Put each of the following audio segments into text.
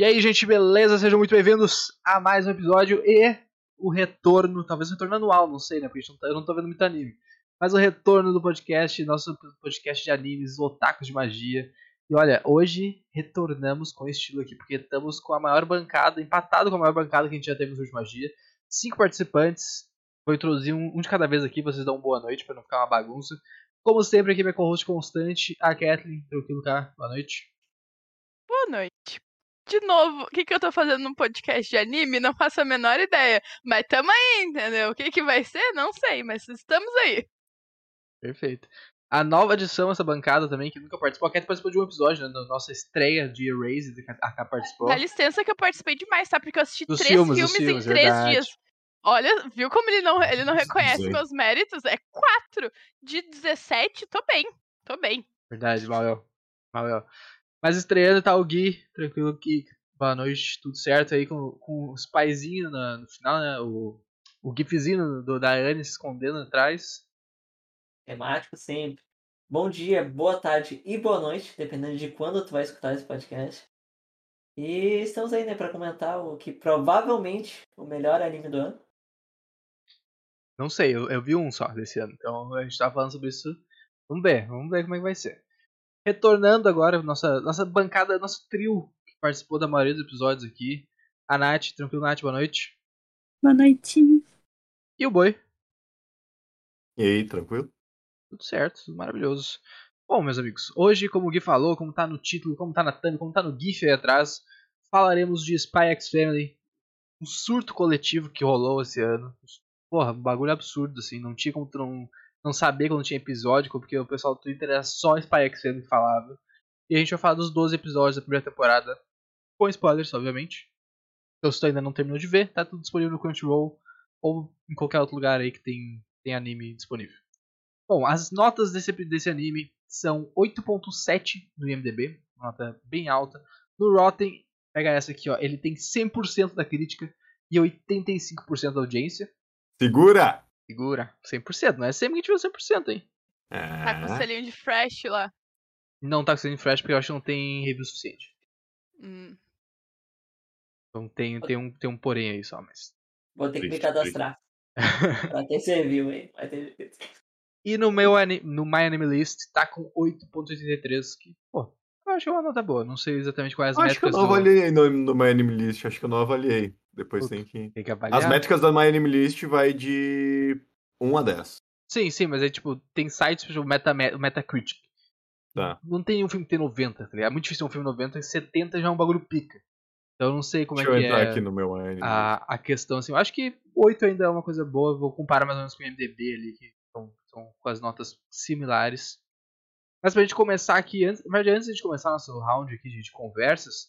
E aí, gente, beleza? Sejam muito bem-vindos a mais um episódio e o retorno, talvez o retorno anual, não sei, né? Porque tá, eu não tô vendo muito anime. Mas o retorno do podcast, nosso podcast de animes, Otakus de Magia. E olha, hoje retornamos com estilo aqui, porque estamos com a maior bancada, empatado com a maior bancada que a gente já teve no de Magia. Cinco participantes. Vou introduzir um, um de cada vez aqui, vocês dão uma boa noite para não ficar uma bagunça. Como sempre, aqui minha co-host constante, a Kathleen. Tranquilo, cá? Boa noite. De novo, o que, que eu tô fazendo num podcast de anime? Não faço a menor ideia. Mas tamo aí, entendeu? O que, que vai ser? Não sei, mas estamos aí. Perfeito. A nova edição, essa bancada também, que nunca participou. A Cat participou de um episódio, né? Na nossa estreia de Erase, a Cat participou. Dá licença que eu participei demais, tá? Porque eu assisti dos três filmes, filmes, filmes em três verdade. dias. Olha, viu como ele não, ele não reconhece Sim. meus méritos? É quatro de 17, tô bem. Tô bem. Verdade, Mael. Mael. Mas estreando tá o Gui, tranquilo que boa noite, tudo certo aí com, com os paizinhos no, final, né? O, o gifzinho do, da Anne se escondendo atrás. Temático sempre. Bom dia, boa tarde e boa noite, dependendo de quando tu vai escutar esse podcast. E estamos aí, né, pra comentar o que provavelmente o melhor anime do ano. Não sei, eu, eu vi um só desse ano, então a gente tava falando sobre isso. Vamos ver, vamos ver como é que vai ser. Retornando agora, nossa, nossa bancada, nosso trio que participou da maioria dos episódios aqui. A Nath, tranquilo, Nath, boa noite. Boa noite. E o Boi. E aí, tranquilo? Tudo certo, tudo maravilhoso. Bom, meus amigos, hoje, como o Gui falou, como tá no título, como tá na thumb, como tá no GIF aí atrás, falaremos de Spy X Family, um surto coletivo que rolou esse ano. Porra, um bagulho absurdo, assim, não tinha como não, não saber quando tinha episódio, porque o pessoal do Twitter era só Spy X que falava. E a gente vai falar dos 12 episódios da primeira temporada, com spoilers, obviamente. Então, se tu ainda não terminou de ver, tá tudo disponível no Crunchyroll ou em qualquer outro lugar aí que tem, tem anime disponível. Bom, as notas desse, desse anime são 8.7 no IMDb, uma nota bem alta. No Rotten, pega essa aqui, ó, ele tem 100% da crítica e 85% da audiência. Segura! Segura. 100%. Não é sempre que a gente viu 100%, hein? Tá com o selinho de fresh lá. Não tá com selinho de fresh porque eu acho que não tem review suficiente. Hum. Então tem, tem, um, tem um porém aí só, mas. Vou ter que me cadastrar. pra ter serviu, hein? Vai ter... E no meu no My Anime List tá com 8.83, que, pô, eu acho uma nota boa. Não sei exatamente quais as acho métricas. Acho que eu não do... avaliei no, no My Anime List, acho que eu não avaliei. Depois tem que. Tem que avaliar. As métricas da My Anime List vai de 1 a 10. Sim, sim, mas é tipo, tem sites, tipo, Meta, Metacritic. Tá. Não tem um filme que tem 90, tá ligado? É muito difícil um filme 90 e 70 já é um bagulho pica. Então eu não sei como Deixa é que eu entrar é aqui no meu anime. a, a questão, assim. Eu acho que 8 ainda é uma coisa boa, vou comparar mais ou menos com o MDB ali, que estão com as notas similares. Mas pra gente começar aqui, antes, mas antes de começar nosso round aqui de conversas,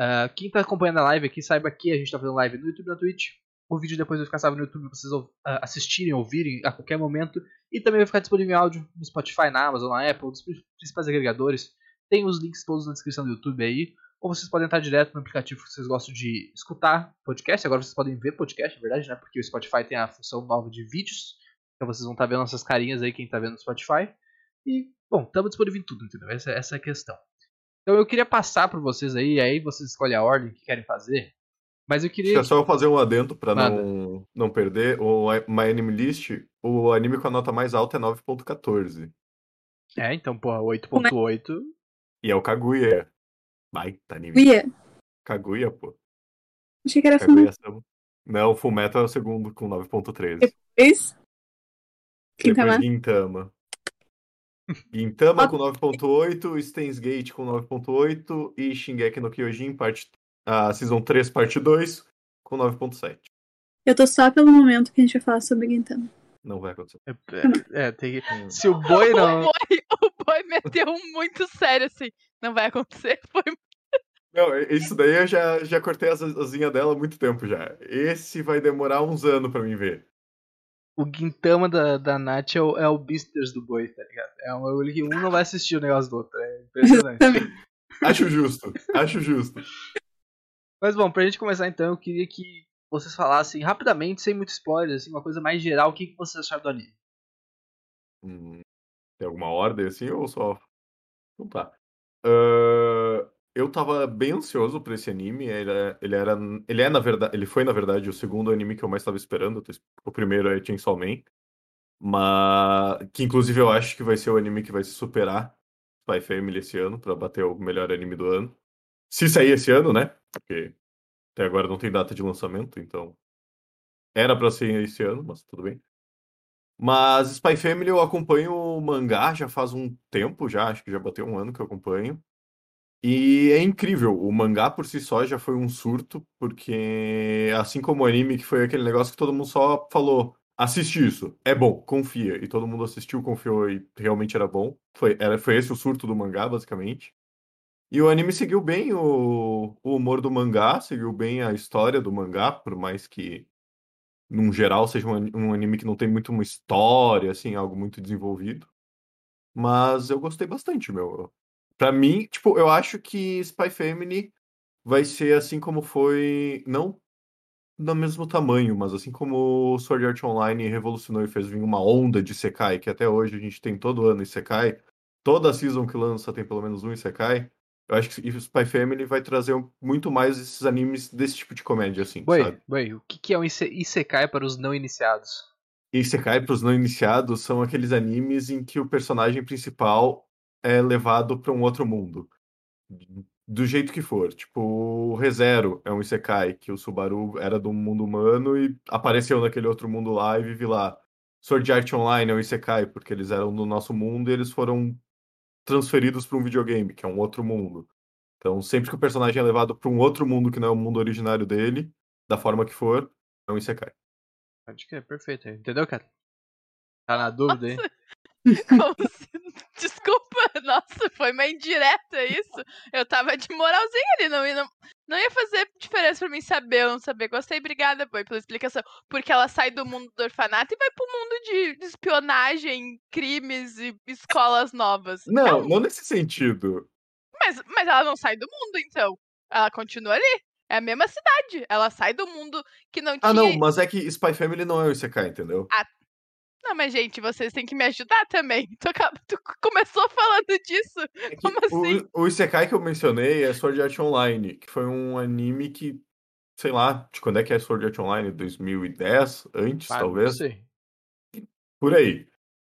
uh, quem tá acompanhando a live aqui, saiba que a gente tá fazendo live no YouTube e na Twitch. O vídeo depois vai ficar salvo no YouTube pra vocês uh, assistirem, ouvirem a qualquer momento. E também vai ficar disponível em áudio no Spotify, na Amazon, na Apple, nos principais agregadores. Tem os links todos na descrição do YouTube aí. Ou vocês podem entrar direto no aplicativo que vocês gostam de escutar podcast. Agora vocês podem ver podcast, é verdade, né? Porque o Spotify tem a função nova de vídeos. Então vocês vão estar tá vendo nossas carinhas aí, quem tá vendo no Spotify. E, bom, estamos disponível em tudo, entendeu? Essa, essa é a questão. Então eu queria passar para vocês aí, aí vocês escolhem a ordem que querem fazer. Mas eu queria. É só fazer um adendo para não, não perder. O My Anime List, o anime com a nota mais alta é 9.14. É, então, porra, 8.8. E é o Kaguya. Baita anime. Kaguya? Kaguya, pô. Achei que era Kaguya Fullmetal. Não, Fullmetal é o segundo com 9.13. Depois? Gintama. Depois Gintama. Gintama com 9.8, Steins Gate com 9.8 e Shingeki no Kyojin parte, a Season 3 parte 2 com 9.7. Eu tô só pelo momento que a gente vai falar sobre Gintama. Não vai acontecer. É, é, é tem que... Se o boi não... o, boi, o boi meteu um muito sério assim. Não vai acontecer. Foi não, isso daí eu já, já cortei as asinhas dela há muito tempo já. Esse vai demorar uns anos pra mim ver o Guintama da, da Nath é o, é o Beasters do boi, tá ligado? É um bagulho que um não vai assistir o negócio do outro. É impressionante. acho justo, acho justo. Mas bom, pra gente começar então, eu queria que vocês falassem rapidamente, sem muito spoiler, assim, uma coisa mais geral, o que, que vocês acharam do anime? Hum, tem alguma ordem assim ou só. Então tá. Uh, eu tava bem ansioso por esse anime. Ele, é, ele era. Ele é, na verdade. Ele foi, na verdade, o segundo anime que eu mais estava esperando. O primeiro é Chainsaw Man. Mas. Que inclusive eu acho que vai ser o anime que vai se superar Spy Family esse ano, para bater o melhor anime do ano. Se sair esse ano, né? Porque até agora não tem data de lançamento, então. Era para ser esse ano, mas tudo bem. Mas Spy Family eu acompanho o mangá já faz um tempo, já, acho que já bateu um ano que eu acompanho. E é incrível, o mangá por si só já foi um surto, porque assim como o anime, que foi aquele negócio que todo mundo só falou, assiste isso, é bom, confia. E todo mundo assistiu, confiou e realmente era bom. Foi, era, foi esse o surto do mangá, basicamente. E o anime seguiu bem o, o humor do mangá, seguiu bem a história do mangá, por mais que, num geral, seja um, um anime que não tem muito uma história, assim, algo muito desenvolvido. Mas eu gostei bastante, meu. Pra mim, tipo, eu acho que Spy Family vai ser assim como foi, não no mesmo tamanho, mas assim como Sword Art Online revolucionou e fez vir uma onda de Sekai, que até hoje a gente tem todo ano Isekai, toda season que lança tem pelo menos um Isekai, eu acho que Spy Family vai trazer muito mais esses animes desse tipo de comédia, assim, Oi, sabe? Oi, o que é um Isekai para os não iniciados? Isekai para os não iniciados são aqueles animes em que o personagem principal é levado para um outro mundo. Do jeito que for. Tipo, o ReZero é um Isekai, que o Subaru era do mundo humano e apareceu naquele outro mundo lá e vive lá. Sword Art Online é um Isekai, porque eles eram do nosso mundo e eles foram transferidos para um videogame, que é um outro mundo. Então, sempre que o personagem é levado para um outro mundo que não é o mundo originário dele, da forma que for, é um Isekai. Acho que é perfeito. Entendeu, cara? Tá na dúvida aí? Como se... Desculpa, nossa, foi uma indireta isso. Eu tava de moralzinha ali, não, não, não ia fazer diferença pra mim saber ou não saber. Gostei, obrigada, Boi, pela explicação. Porque ela sai do mundo do orfanato e vai pro mundo de, de espionagem, crimes e escolas novas. Não, então, não nesse sentido. Mas, mas ela não sai do mundo, então. Ela continua ali. É a mesma cidade. Ela sai do mundo que não tinha. Ah, não, mas é que Spy Family não é o Isekai, entendeu? Ah, não, mas gente, vocês têm que me ajudar também. Tu, tu começou falando disso. É Como assim? O, o Isekai que eu mencionei é Sword Art Online, que foi um anime que, sei lá, de quando é que é Sword Art Online? 2010? Antes, ah, talvez? Não sei. Por aí.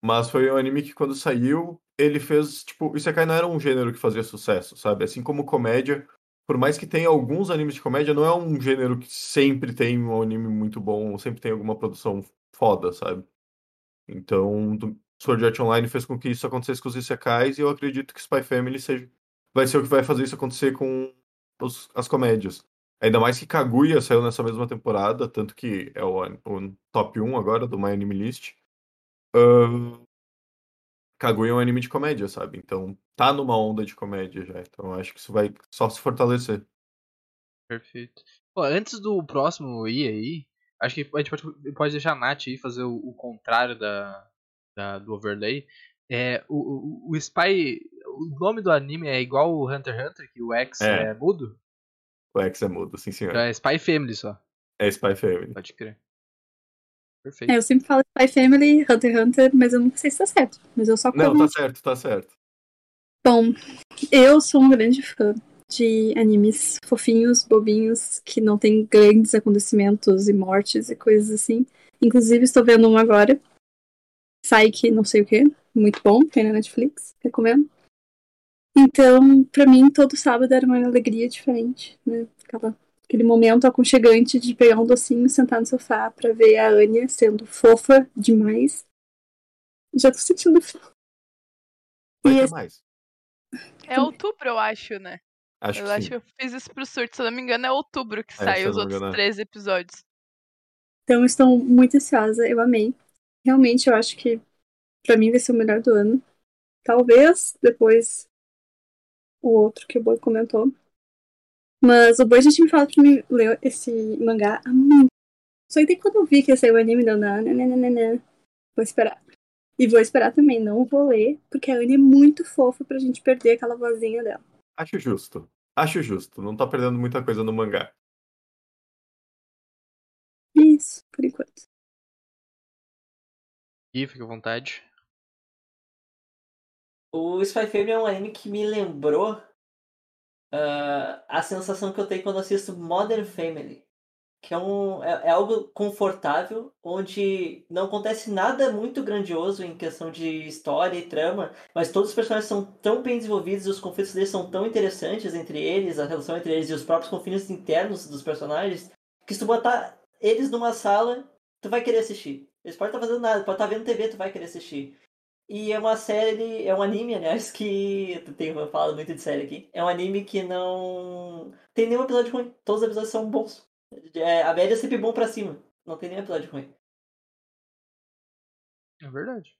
Mas foi um anime que quando saiu, ele fez, tipo, Isekai não era um gênero que fazia sucesso, sabe? Assim como comédia, por mais que tenha alguns animes de comédia, não é um gênero que sempre tem um anime muito bom, sempre tem alguma produção foda, sabe? Então, Sword Art Online fez com que isso acontecesse com os Isekais e eu acredito que Spy Family seja, vai ser o que vai fazer isso acontecer com os, as comédias. Ainda mais que Kaguya saiu nessa mesma temporada, tanto que é o, o top 1 agora do My Anime List. Uh, Kaguya é um anime de comédia, sabe? Então tá numa onda de comédia já. Então acho que isso vai só se fortalecer. Perfeito. Pô, antes do próximo ir aí, Acho que a gente pode, pode deixar a Nath aí fazer o, o contrário da, da, do overlay. É, o, o, o Spy. O nome do anime é igual o Hunter x Hunter, que o X é, é mudo? O X é mudo, sim senhor. Então é Spy Family só. É Spy Family. Pode crer. Perfeito. É, eu sempre falo Spy Family, Hunter x Hunter, mas eu não sei se tá certo. Mas eu só Não, tá certo, tá certo. Bom, eu sou um grande fã de animes fofinhos, bobinhos, que não tem grandes acontecimentos e mortes e coisas assim. Inclusive, estou vendo um agora. Psyche, não sei o que. Muito bom, tem na Netflix, recomendo. Então, para mim, todo sábado era uma alegria diferente, né? Aquela, aquele momento aconchegante de pegar um docinho e sentar no sofá para ver a Anya sendo fofa demais. Já tô sentindo falta. Vai ter mais. É outubro, eu acho, né? Acho eu que acho sim. que eu fiz isso pro surto. Se eu não me engano, é outubro que é, sai os outros engano. Três episódios. Então, estou muito ansiosa. Eu amei. Realmente, eu acho que pra mim vai ser o melhor do ano. Talvez depois o outro que o Boi comentou. Mas o Boi já tinha me falado pra mim ler esse mangá há muito. Só que daí quando eu vi que ia sair o anime, não, não, não. Vou esperar. E vou esperar também, não vou ler, porque a Anne é muito fofa pra gente perder aquela vozinha dela. Acho justo. Acho justo. Não tá perdendo muita coisa no mangá. Isso, por enquanto. E fica à vontade. O Spy Family é um anime que me lembrou uh, a sensação que eu tenho quando assisto Modern Family. Que é, um, é, é, algo confortável, onde não acontece nada muito grandioso em questão de história e trama, mas todos os personagens são tão bem desenvolvidos, os conflitos deles são tão interessantes entre eles, a relação entre eles e os próprios conflitos internos dos personagens, que se tu botar eles numa sala, tu vai querer assistir. Eles podem estar fazendo nada, pode estar vendo TV, tu vai querer assistir. E é uma série, é um anime, aliás, que. Tenho falado muito de série aqui. É um anime que não tem nenhum episódio ruim. Todos os episódios são bons. É, a média é sempre bom pra cima. Não tem nenhum episódio ruim. É verdade.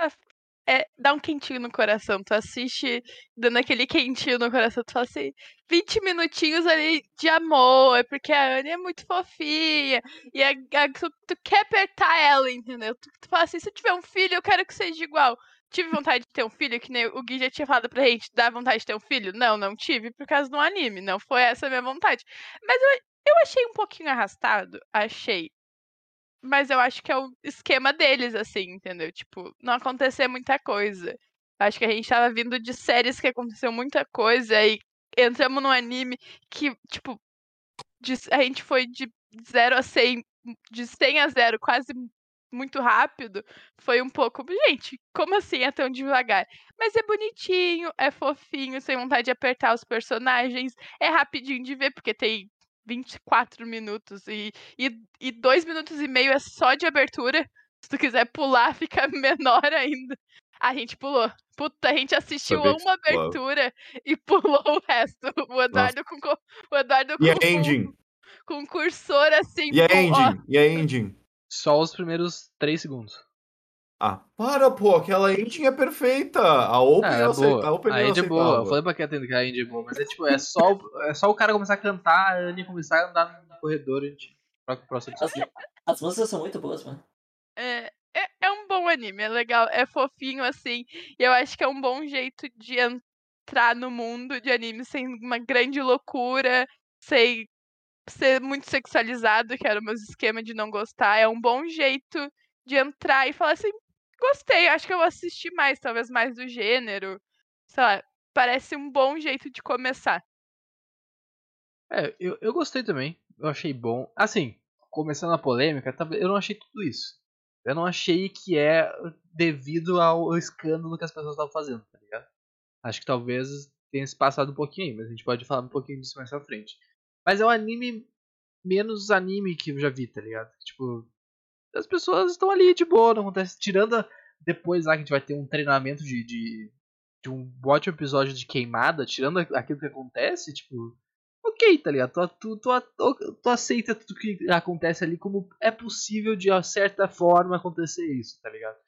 É, é, dá um quentinho no coração. Tu assiste dando aquele quentinho no coração. Tu fala assim, 20 minutinhos ali de amor, é porque a Anne é muito fofinha. E a, a, tu, tu, quer apertar ela, entendeu? Tu, tu fala assim, se eu tiver um filho, eu quero que seja igual. Tive vontade de ter um filho, que nem o Gui já tinha falado pra gente, dá vontade de ter um filho? Não, não tive, por causa do anime. Não foi essa a minha vontade. Mas eu, eu achei um pouquinho arrastado, achei. Mas eu acho que é o esquema deles, assim, entendeu? Tipo, não acontecer muita coisa. Acho que a gente tava vindo de séries que aconteceu muita coisa e entramos num anime que, tipo, de, a gente foi de 0 a 100, de 100 a 0 quase muito rápido. Foi um pouco, gente, como assim é tão devagar? Mas é bonitinho, é fofinho, sem vontade de apertar os personagens, é rapidinho de ver, porque tem 24 minutos e, e, e dois minutos e meio é só de abertura. Se tu quiser pular, fica menor ainda. A gente pulou. Puta, a gente assistiu uma abertura e pulou o resto. O Eduardo com. O Eduardo com. E a engine? Com cursor assim. E a engine? E a engine? Só os primeiros 3 segundos. Ah, para, pô, aquela engine é perfeita. A Open é, é boa. A, Open a é boa. Eu falei pra Kathleen que a engine é boa, mas é tipo, é só, é só o cara começar a cantar, a Annie começar a andar no corredor e a gente troca o próximo as, as músicas são muito boas, mano. É, é, é um bom anime, é legal, é fofinho assim. E eu acho que é um bom jeito de entrar no mundo de anime sem uma grande loucura, sem ser muito sexualizado, que era o meu esquema de não gostar. É um bom jeito de entrar e falar assim, gostei, acho que eu vou assistir mais, talvez mais do gênero. Sei lá, parece um bom jeito de começar. É, eu, eu gostei também. Eu achei bom. Assim, começando a polêmica, eu não achei tudo isso. Eu não achei que é devido ao escândalo que as pessoas estavam fazendo, tá ligado? Acho que talvez tenha se passado um pouquinho aí, mas a gente pode falar um pouquinho disso mais pra frente. Mas é um anime menos anime que eu já vi, tá ligado? Tipo, as pessoas estão ali de boa, não acontece. Tirando a, depois lá que a gente vai ter um treinamento de, de, de um ótimo episódio de queimada, tirando aquilo que acontece, tipo, ok, tá ligado? Tu, tu, tu, tu, aceita tudo que acontece ali como é possível de certa forma acontecer isso, tá ligado?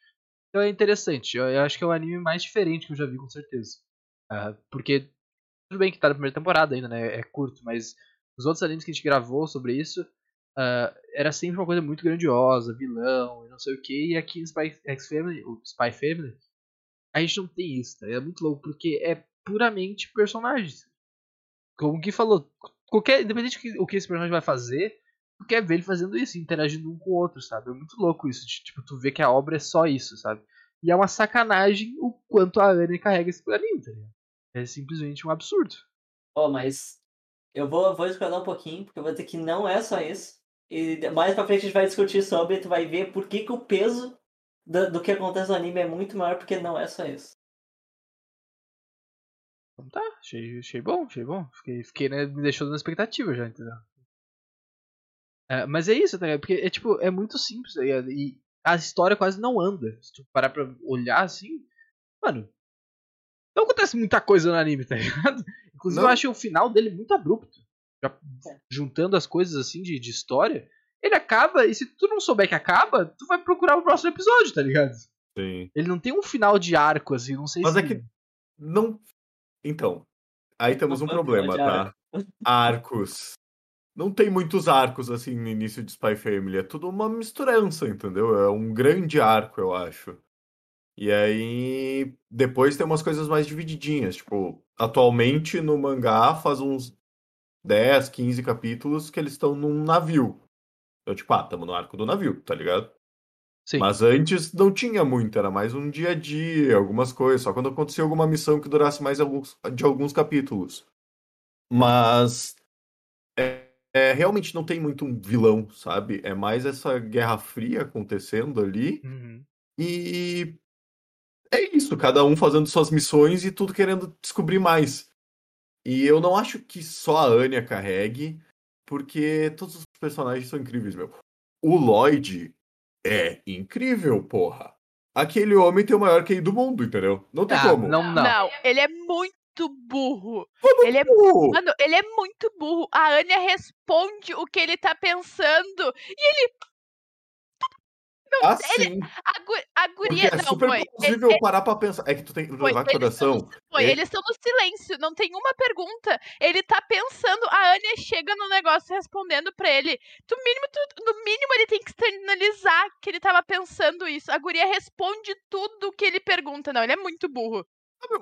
Então é interessante, eu, eu acho que é o anime mais diferente que eu já vi, com certeza. Uh, porque, tudo bem que tá na primeira temporada ainda, né? É curto, mas os outros animes que a gente gravou sobre isso uh, era sempre uma coisa muito grandiosa, vilão não sei o que. E aqui em Spy X Family, o Spy Family, a gente não tem isso, tá? É muito louco, porque é puramente personagens. Como o Gui falou, qualquer, independente do que, o que esse personagem vai fazer, tu quer ver ele fazendo isso, interagindo um com o outro, sabe? É muito louco isso, de, tipo, tu vê que a obra é só isso, sabe? E é uma sacanagem o quanto a Anne carrega esse planinho, tá ligado? É simplesmente um absurdo. Ó, oh, mas eu vou, vou discordar um pouquinho, porque eu vou dizer que não é só isso. E mais pra frente a gente vai discutir sobre tu vai ver por que, que o peso do, do que acontece no anime é muito maior, porque não é só isso. Então tá, achei, achei bom, achei bom. Fiquei, fiquei né, me deixou na expectativa já, entendeu? É, mas é isso, tá ligado? Porque é tipo, é muito simples, tá ligado? E a história quase não anda. Se tu parar pra olhar assim, mano. Não acontece muita coisa no anime, tá ligado? Inclusive, não. eu acho o final dele muito abrupto já juntando as coisas assim de, de história, ele acaba, e se tu não souber que acaba, tu vai procurar o próximo episódio, tá ligado? Sim. Ele não tem um final de arco, assim, não sei Mas se. Mas é que. Não. Então. Aí temos um problema, tá? Arcos. Não tem muitos arcos assim no início de Spy Family. É tudo uma misturança, entendeu? É um grande arco, eu acho. E aí. Depois tem umas coisas mais divididinhas. Tipo, atualmente no mangá faz uns 10, 15 capítulos que eles estão num navio. Então, tipo, ah, estamos no arco do navio, tá ligado? Sim. Mas antes não tinha muito, era mais um dia a dia, algumas coisas, só quando acontecia alguma missão que durasse mais alguns, de alguns capítulos. Mas é, é, realmente não tem muito um vilão, sabe? É mais essa guerra fria acontecendo ali. Uhum. E é isso, cada um fazendo suas missões e tudo querendo descobrir mais. E eu não acho que só a Anya carregue, porque todos os personagens são incríveis, meu. O Lloyd é incrível, porra. Aquele homem tem o maior QI do mundo, entendeu? Não tem Ah, como. não, não. Não, ele é muito burro. Como Ele é burro? Mano, ele é muito burro. A Anya responde o que ele tá pensando. Assim, A, gu a porque guria. é não, super foi. plausível parar pra pensar. É que tu tem que Foi, levar em eles consideração. Foi, É- eles estão no silêncio, não tem uma pergunta. Ele tá pensando, a Anya chega no negócio respondendo pra ele. No mínimo, tu- no mínimo ele tem que externalizar que ele tava pensando isso. A guria responde tudo que ele pergunta. Não, ele é muito burro.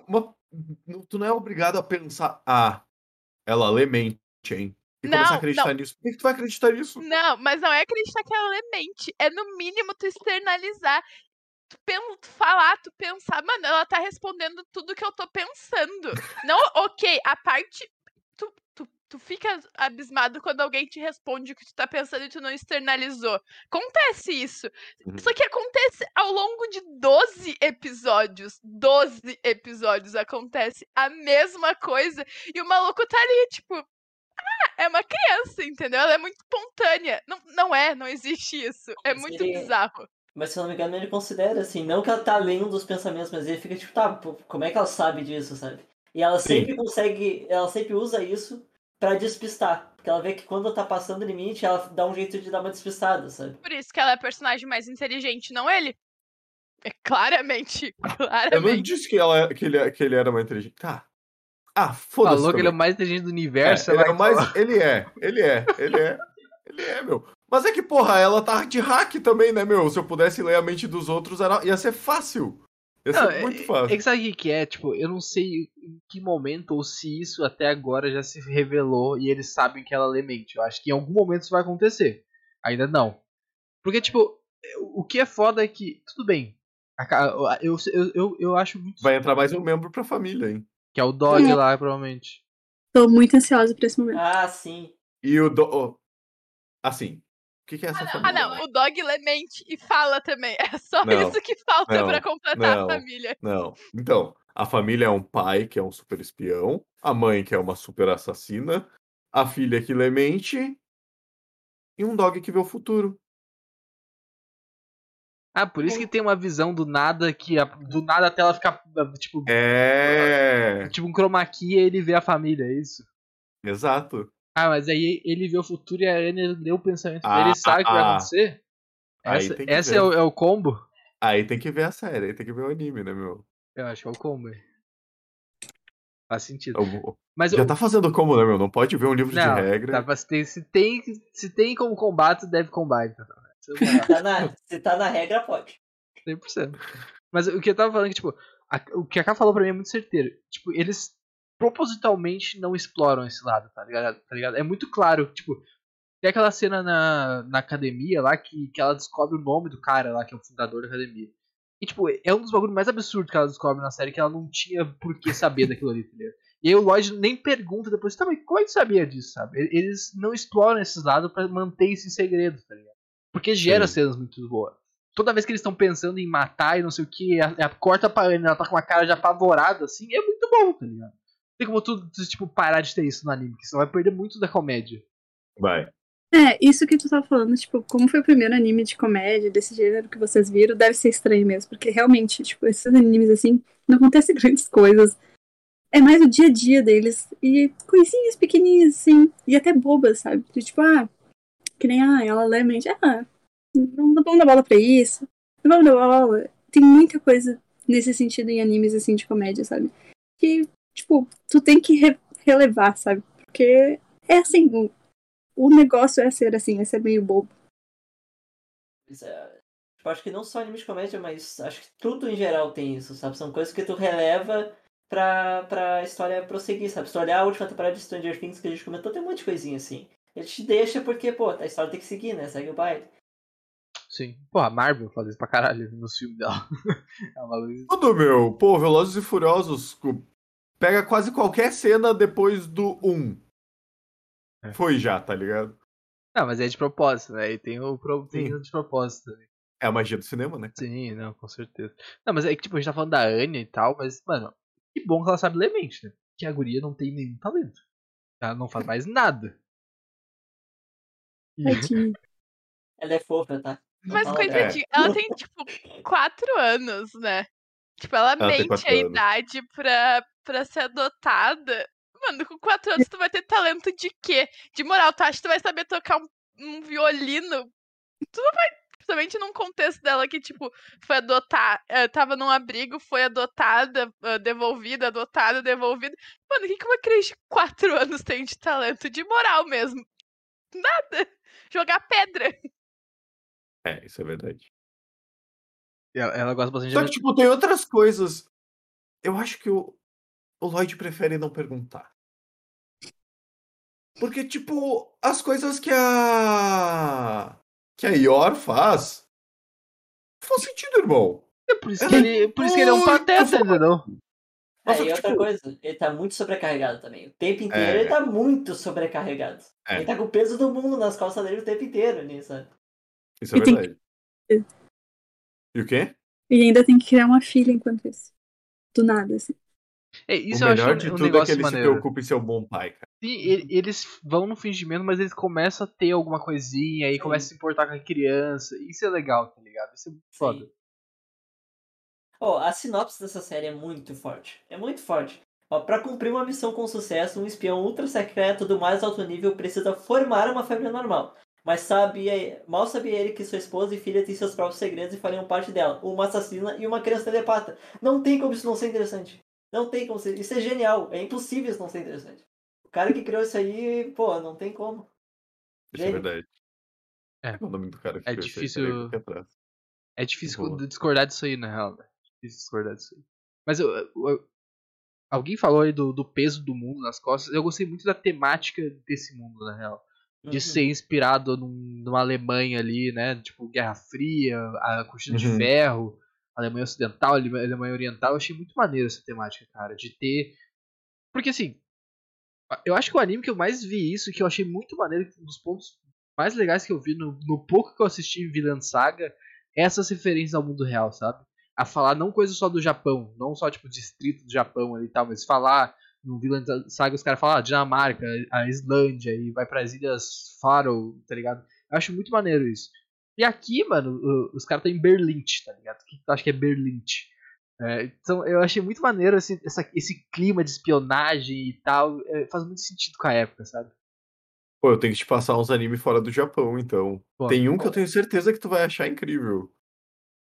Uma- tu não é obrigado a pensar, ah, ela lê mente, hein? E Não, começar a acreditar não. nisso. Por que, que tu vai acreditar nisso? Não, mas não é acreditar que ela é mente. É no mínimo tu externalizar. Tu, pen- tu falar, tu pensar, mano, ela tá respondendo tudo que eu tô pensando. Não, ok, a parte. Tu, tu, tu fica abismado quando alguém te responde o que tu tá pensando e tu não externalizou. Acontece isso. Uhum. Só que acontece ao longo de 12 episódios. 12 episódios acontece a mesma coisa. E o maluco tá ali, tipo. Ah, é uma criança, entendeu? Ela é muito espontânea. Não, não é, não existe isso. É Mas muito ele- bizarro. Mas se eu não me engano, ele considera assim, não que ela tá lendo os pensamentos, mas ele fica tipo, tá, como é que ela sabe disso, sabe? E ela Sim. sempre consegue, ela sempre usa isso pra despistar. Porque ela vê que quando tá passando o limite, ela dá um jeito de dar uma despistada, sabe? Por isso que ela é a personagem mais inteligente, não ele. É claramente, Eu não claramente. disse que, ela, que, ele, que ele era mais inteligente. Tá. Ah, foda-se. Falou que ele é o também. mais inteligente do universo. É, ele, é o mais, ele é, ele é, ele é. Ele é, meu. Mas é que, porra, ela tá de hack também, né, meu? Se eu pudesse ler a mente dos outros, era, ia ser fácil. Ia ser Não, é- muito É fácil. que sabe o que é? Tipo, eu não sei em que momento ou se isso até agora já se revelou e eles sabem que ela lê mente. Eu acho que em algum momento isso vai acontecer. Ainda não. Porque, tipo, o que é foda é que, tudo bem. Eu, eu, eu, eu acho muito. Vai entrar mais um membro pra família, hein? Que é o Dog É. lá, provavelmente. Tô muito ansiosa por esse momento. Ah, sim. E o do... oh, Assim, o que, que é essa Ah, família? não, o dog lê mente e fala também. É só Não, isso que falta não, pra completar não. a família. Não. Então, a família é um pai que é um super espião, a mãe que é uma super assassina, a filha que lê mente e um dog que vê o futuro. Ah, por isso que tem uma visão do nada que a- do nada a tela fica tipo, É. tipo um chroma key e ele vê a família, é isso? Exato. Ah, mas aí ele vê o futuro e a Anne lê o pensamento Ah, dele e sabe o que vai ah. acontecer? Aí Essa, essa é, o, é o combo? Aí tem que ver a série, aí tem que ver o anime, né, meu? Eu acho que é o combo. Faz sentido. Eu- Mas Já eu, tá fazendo como, né, meu? Não pode ver um livro não, de regra. tá, mas tem- se, tem, se tem como combate, deve combate. Isso vou Tá na- se tá na regra, pode. 100%. Mas o que eu tava falando é que, tipo, a- o que a Ká falou pra mim é muito certeiro. Tipo, eles propositalmente não exploram esse lado, tá ligado? Tá ligado? É muito claro, tipo, tem aquela cena na, na academia lá que, que ela descobre o nome do cara lá, que é o fundador da academia. E, tipo, é um dos bagulhos mais absurdos que ela descobre na série, que ela não tinha por que saber daquilo ali, tá ligado? E aí o Lloyd nem pergunta depois, tá, mas como é que sabia disso, sabe? Eles não exploram esses lados pra manter isso em segredo, tá ligado? Porque gera Sim. cenas muito boas. Toda vez que eles estão pensando em matar e não sei o que, a, a corta pra ela tá com uma cara de apavorada, assim, é muito bom, tá ligado? Tem como tu, tu, tipo, parar de ter isso no anime, porque senão vai perder muito da comédia. Vai. É, isso que tu tá falando, tipo, como foi o primeiro anime de comédia desse gênero que vocês viram, deve ser estranho mesmo, porque realmente, tipo, esses animes assim, não acontecem grandes coisas. É mais o dia a dia deles, e coisinhas pequenininhas, assim, e até bobas, sabe? De, tipo, ah, que nem, ah, ela lê mente, ah, não, vamos dar bola pra isso, não vamos dar bola. Tem muita coisa nesse sentido em animes, assim, de comédia, sabe? Que, tipo, tu tem que re- relevar, sabe? Porque é assim, o, o negócio é ser assim, é ser meio bobo. Isso é- tipo, acho que não só anime de comédia, mas acho que tudo em geral tem isso, sabe? São coisas que tu releva pra, pra história prosseguir, sabe? Se tu olhar a última temporada de Stranger Things que a gente comentou, tem um monte de coisinha assim. Ele te deixa porque, pô, a história tem que seguir, né? Segue o baile. Sim. Pô, a Marvel faz isso pra caralho nos filmes dela. é uma luz. Tudo, meu. Pô, Velozes e Furiosos pega quase qualquer cena depois do 1. É. Foi já, tá ligado? Não, mas é de propósito, né? E tem o tem de propósito também. É a magia do cinema, né? Sim, não, com certeza. Não, mas é que, tipo, a gente tá falando da Anya e tal, mas, mano, que bom que ela sabe ler mente, né? Que a guria não tem nenhum talento. Ela não faz mais nada. Ela é fofa, tá? Mas coitadinha, é. ela tem, tipo, quatro anos, né? Tipo, ela, ela mente a anos. idade pra, pra ser adotada. Mano, com quatro anos tu vai ter talento de quê? De moral, tu acha que tu vai saber tocar um, um violino? Tu não vai. Principalmente num contexto dela que, tipo, foi adotar, uh, tava num abrigo, foi adotada, uh, devolvida, adotada, devolvida. Mano, o que, que uma criança de quatro anos tem de talento? De moral mesmo. Nada. Jogar pedra. É, isso é verdade. Ela, ela gosta bastante Só de... que, tipo, tem outras coisas. Eu acho que o, o Lloyd prefere não perguntar. Porque, tipo, as coisas que a. que a Yor faz. Não faz sentido, irmão. É por isso, que ele, por isso que ele é um pateta, entendeu? Nossa, é, e outra tipo... coisa, ele tá muito sobrecarregado também. O tempo inteiro é... ele tá muito sobrecarregado. É. Ele tá com o peso do mundo nas costas dele o tempo inteiro sabe? Isso é verdade. Que... E o quê? E ainda tem que criar uma filha enquanto isso. Do nada, assim. É, isso o melhor de um tudo é que ele maneiro. se preocupa em ser um bom pai, cara. Sim, eles vão no fingimento, mas eles começam a ter alguma coisinha, aí começam a se importar com a criança. Isso é legal, tá ligado? Isso é muito foda. Oh, a sinopse dessa série é muito forte. É muito forte. Oh, para cumprir uma missão com sucesso, um espião ultra secreto do mais alto nível precisa formar uma família normal. Mas sabia, mal sabia ele que sua esposa e filha têm seus próprios segredos e fariam parte dela. Uma assassina e uma criança telepata. Não tem como isso não ser interessante. Não tem como ser. Isso é genial. É impossível isso não ser interessante. O cara que criou isso aí, pô, não tem como. Isso é verdade. É. O nome do cara que é difícil. É difícil discordar disso aí, na real. Difícil discordar disso aí. Mas eu, eu, alguém falou aí do, do peso do mundo nas costas. Eu gostei muito da temática desse mundo, na real. De uhum. ser inspirado num, numa Alemanha ali, né? Tipo, Guerra Fria, a cortina uhum. de ferro. Alemanha Ocidental, Alemanha Oriental. Eu achei muito maneiro essa temática, cara. De ter. Porque assim. Eu acho que o anime que eu mais vi isso, que eu achei muito maneiro, um dos pontos mais legais que eu vi no, no pouco que eu assisti em Villain Saga, é essas referências ao mundo real, sabe? A falar não coisa só do Japão, não só tipo distrito do Japão ali e tal, mas falar no Villain Saga os caras falam ah, Dinamarca, a Islândia e vai para as ilhas Faroe, tá ligado? Eu acho muito maneiro isso. E aqui, mano, os caras estão em Berlim, tá ligado? Que tu acha que é Berlim? É, então eu achei muito maneiro esse, essa, esse clima de espionagem e tal. É, faz muito sentido com a época, sabe? Pô, eu tenho que te passar uns animes fora do Japão, então. Pô, Tem um pô. que eu tenho certeza que tu vai achar incrível.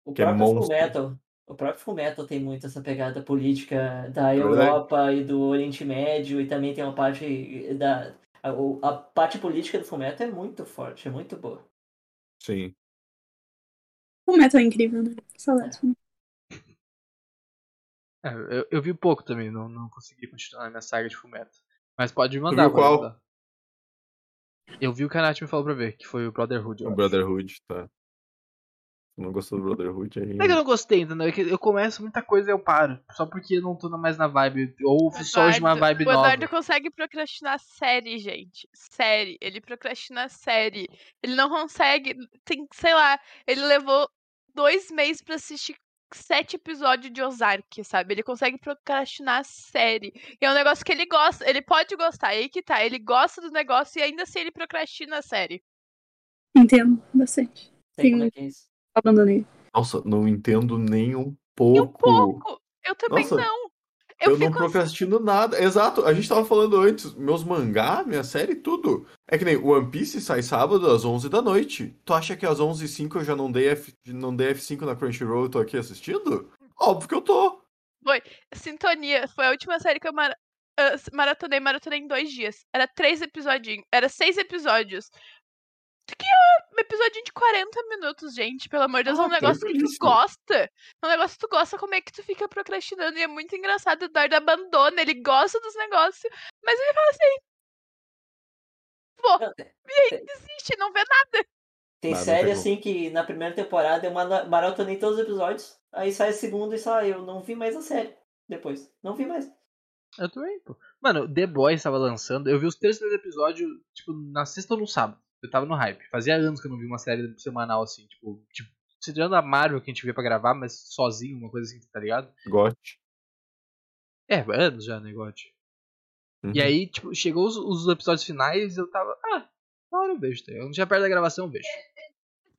O que é próprio é Fullmetal. O próprio Fullmetal tem muito essa pegada política da Europa e do Oriente Médio, e também tem uma parte da. A, a parte política do Fullmetal é muito forte, é muito boa. Sim. O Metal é incrível, né? Saudades. É, eu, eu vi pouco também, não, não consegui continuar na minha saga de Fullmetal. Mas pode me mandar. Tu viu qual? Eu vi o que a Nath me falou pra ver, que foi o Brotherhood. O Brotherhood, tá. Não gostou do Brotherhood aí. Não é que eu não gostei, entendeu? É que eu começo muita coisa e eu paro. Só porque eu não tô mais na vibe. Ou só de uma vibe nova. O Eduardo consegue procrastinar série, gente. Série. Ele procrastina série. Ele não consegue. Tem, sei lá, ele levou dois meses para assistir sete episódios de Ozark, sabe? Ele consegue procrastinar a série. E é um negócio que ele gosta. Ele pode gostar, aí que tá. Ele gosta do negócio e ainda assim ele procrastina a série. Entendo bastante. Sei como é que é isso. Abandonei. Nossa, não entendo nem um pouco. Nem um pouco. Eu também Nossa, não. Eu, eu não procrastino assim... nada. Exato, a gente tava falando antes, meus mangá, minha série, tudo. É que nem One Piece sai sábado às 11 da noite. Tu acha que às 11 h 05 eu já não dei, F... não dei F5 na Crunchyroll e tô aqui assistindo? Óbvio que eu tô. Foi. Sintonia foi a última série que eu mar... uh, maratonei, maratonei em dois dias. Era três episódios. Era seis episódios. Que é um episódio de 40 minutos, gente. Pelo amor de Deus, ah, é um negócio que tu gosta. É um negócio que tu gosta, como é que tu fica procrastinando? E é muito engraçado. O Eduardo abandona, ele gosta dos negócios, mas ele fala assim. Pô, e aí desiste, não vê nada. Tem não série pegou. assim que na primeira temporada eu mara- maratonei todos os episódios, aí sai a segunda e sai, eu não vi mais a série depois. Não vi mais. Eu também, pô. Mano, The Boys tava lançando. Eu vi os três primeiros episódios, tipo, na sexta ou no sábado. Eu tava no hype. Fazia anos que eu não vi uma série semanal assim, tipo, tipo, tirando a Marvel que a gente vê pra gravar, mas sozinho, uma coisa assim, tá ligado? Gote. É, anos já, negócio. Uhum. E aí, tipo, chegou os, os episódios finais e eu tava, ah, na hora eu vejo, tá ligado? Não tinha perto da gravação, eu vejo.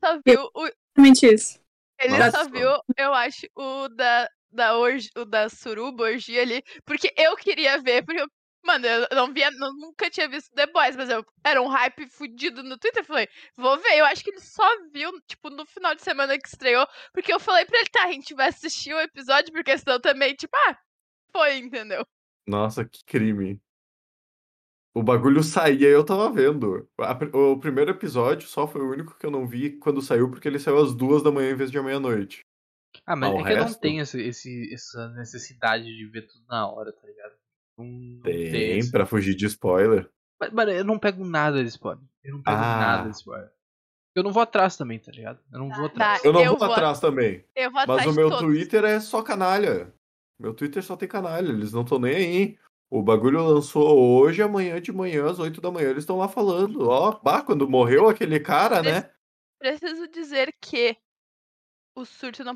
Só viu o. Exatamente isso. Ele Nossa. só viu, eu acho, o da, da, orgi, o da suruba, orgia ali. Porque eu queria ver, porque eu. Mano, eu não via, eu nunca tinha visto The Boys, mas eu era um hype fudido no Twitter. eu Falei, vou ver. Eu acho que ele só viu, tipo, no final de semana que estreou. Porque eu falei pra ele, tá, a gente vai assistir o episódio, porque senão também, tipo, ah, foi, entendeu? Nossa, que crime. O bagulho saía e eu tava vendo. O primeiro episódio só foi o único que eu não vi quando saiu, porque ele saiu às duas da manhã em vez de à meia-noite. Ah, mas Ah, o é que eu não resto? tenho esse, esse- essa necessidade de ver tudo na hora, tá ligado? Não, Tem, esse- pra fugir de spoiler. Mas, Mano, eu não pego nada de spoiler. Eu não pego Ah. nada de spoiler. Eu não vou atrás também, tá ligado? Eu não vou atrás. Tá, Eu não Eu vou vou- atrás também. Eu vou atrás Mas o meu todos. Twitter é só canalha. Meu Twitter só tem canalha, eles não estão nem aí. O bagulho lançou hoje, amanhã de manhã, às 8 da manhã, eles estão lá falando. Ó, bah, quando morreu aquele cara, né? Preciso dizer que o surto não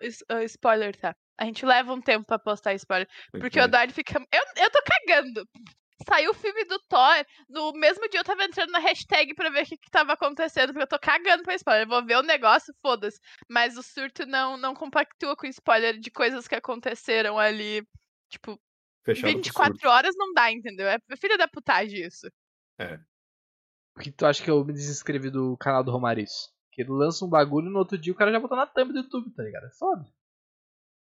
es- ah, spoiler, tá? A gente leva um tempo pra postar spoiler. Porque o Eduardo fica. Eu, eu tô cagando. Saiu o filme do Thor. No mesmo dia eu tava entrando na hashtag pra ver o que, que tava acontecendo. Porque eu tô cagando pra spoiler. Eu vou ver o negócio, foda-se. Mas o surto não, não compactua com spoiler de coisas que aconteceram ali. Tipo, Fechado pro 24 surto. horas não dá, entendeu? É filha da putagem isso. Por que tu acha que eu me desinscrevi do canal do Romariz? Que ele lança um bagulho e no outro dia o cara já botou na thumb do YouTube, tá ligado? É foda.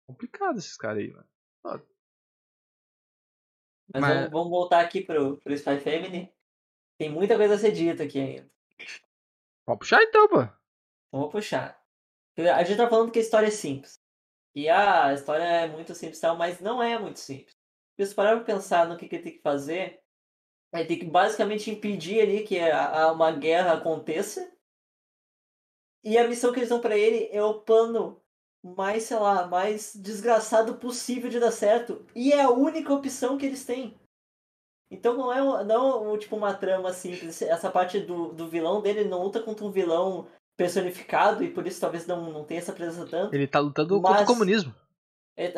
Complicado esses caras aí, mano. Mas, Mas- Vamos, vamos voltar aqui pro, pro Spy Family. Tem muita coisa a ser dita aqui ainda. Pode puxar então, pô. Então vou puxar. A gente tá falando que a história é simples. E ah, a história é muito simples e tal, mas não é muito simples. Se você parar pra pensar no que, que ele tem que fazer, ele tem que basicamente impedir ali que a, a- uma guerra aconteça. E a missão que eles dão pra ele é o plano mais, sei lá, mais desgraçado possível de dar certo. E é a única opção que eles têm. Então não é, não tipo uma trama simples. Essa parte do, do vilão dele ele não luta contra um vilão personificado e por isso talvez não, não tenha essa presença tanto. Ele tá lutando contra Mas- o comunismo. É,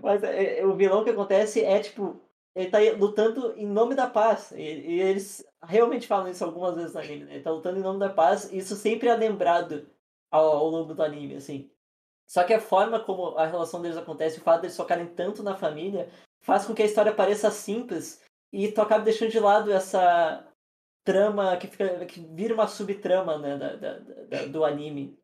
Mas é, é, o vilão que acontece é tipo. Ele tá lutando em nome da paz. E, e eles realmente falam isso algumas vezes no anime, né? Ele tá lutando em nome da paz. E isso sempre é lembrado ao, ao longo do anime, assim. Só que a forma como a relação deles acontece, o fato deles focarem tanto na família, faz com que a história pareça simples e tu acaba deixando de lado essa trama que, fica, que vira uma subtrama né, da, da- da- do anime.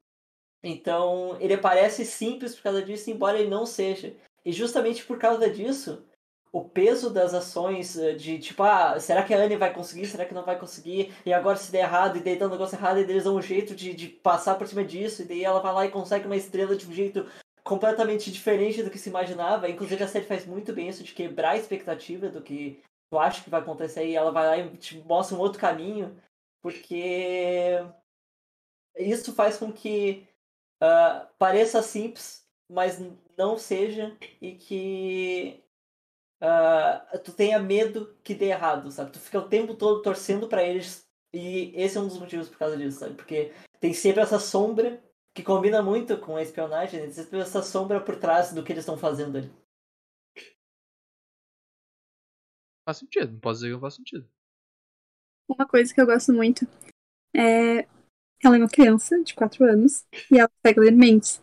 Então, ele parece simples por causa disso, embora ele não seja. E justamente por causa disso, o peso das ações eh, de tipo, ah, será que a Anne vai conseguir? Será que não vai conseguir? E agora se der errado, e daí dá um negócio errado, e eles dão um jeito de, de passar por cima disso, e daí ela vai lá e consegue uma estrela de um jeito completamente diferente do que se imaginava. Inclusive a série faz muito bem isso de quebrar a expectativa do que tu acha que vai acontecer e ela vai lá e te mostra um outro caminho, porque isso faz com que ah, pareça simples, mas não seja, e que ah, tu tenha medo que dê errado, sabe? Tu fica o tempo todo torcendo pra eles, e esse é um dos motivos por causa disso, sabe? Porque tem sempre essa sombra que combina muito com a espionagem, né? tem sempre essa sombra por trás do que eles estão fazendo ali. Faz sentido, não posso dizer que não faz sentido. Uma coisa que eu gosto muito é. Ela é uma criança de 4 anos e ela pega ler mentes.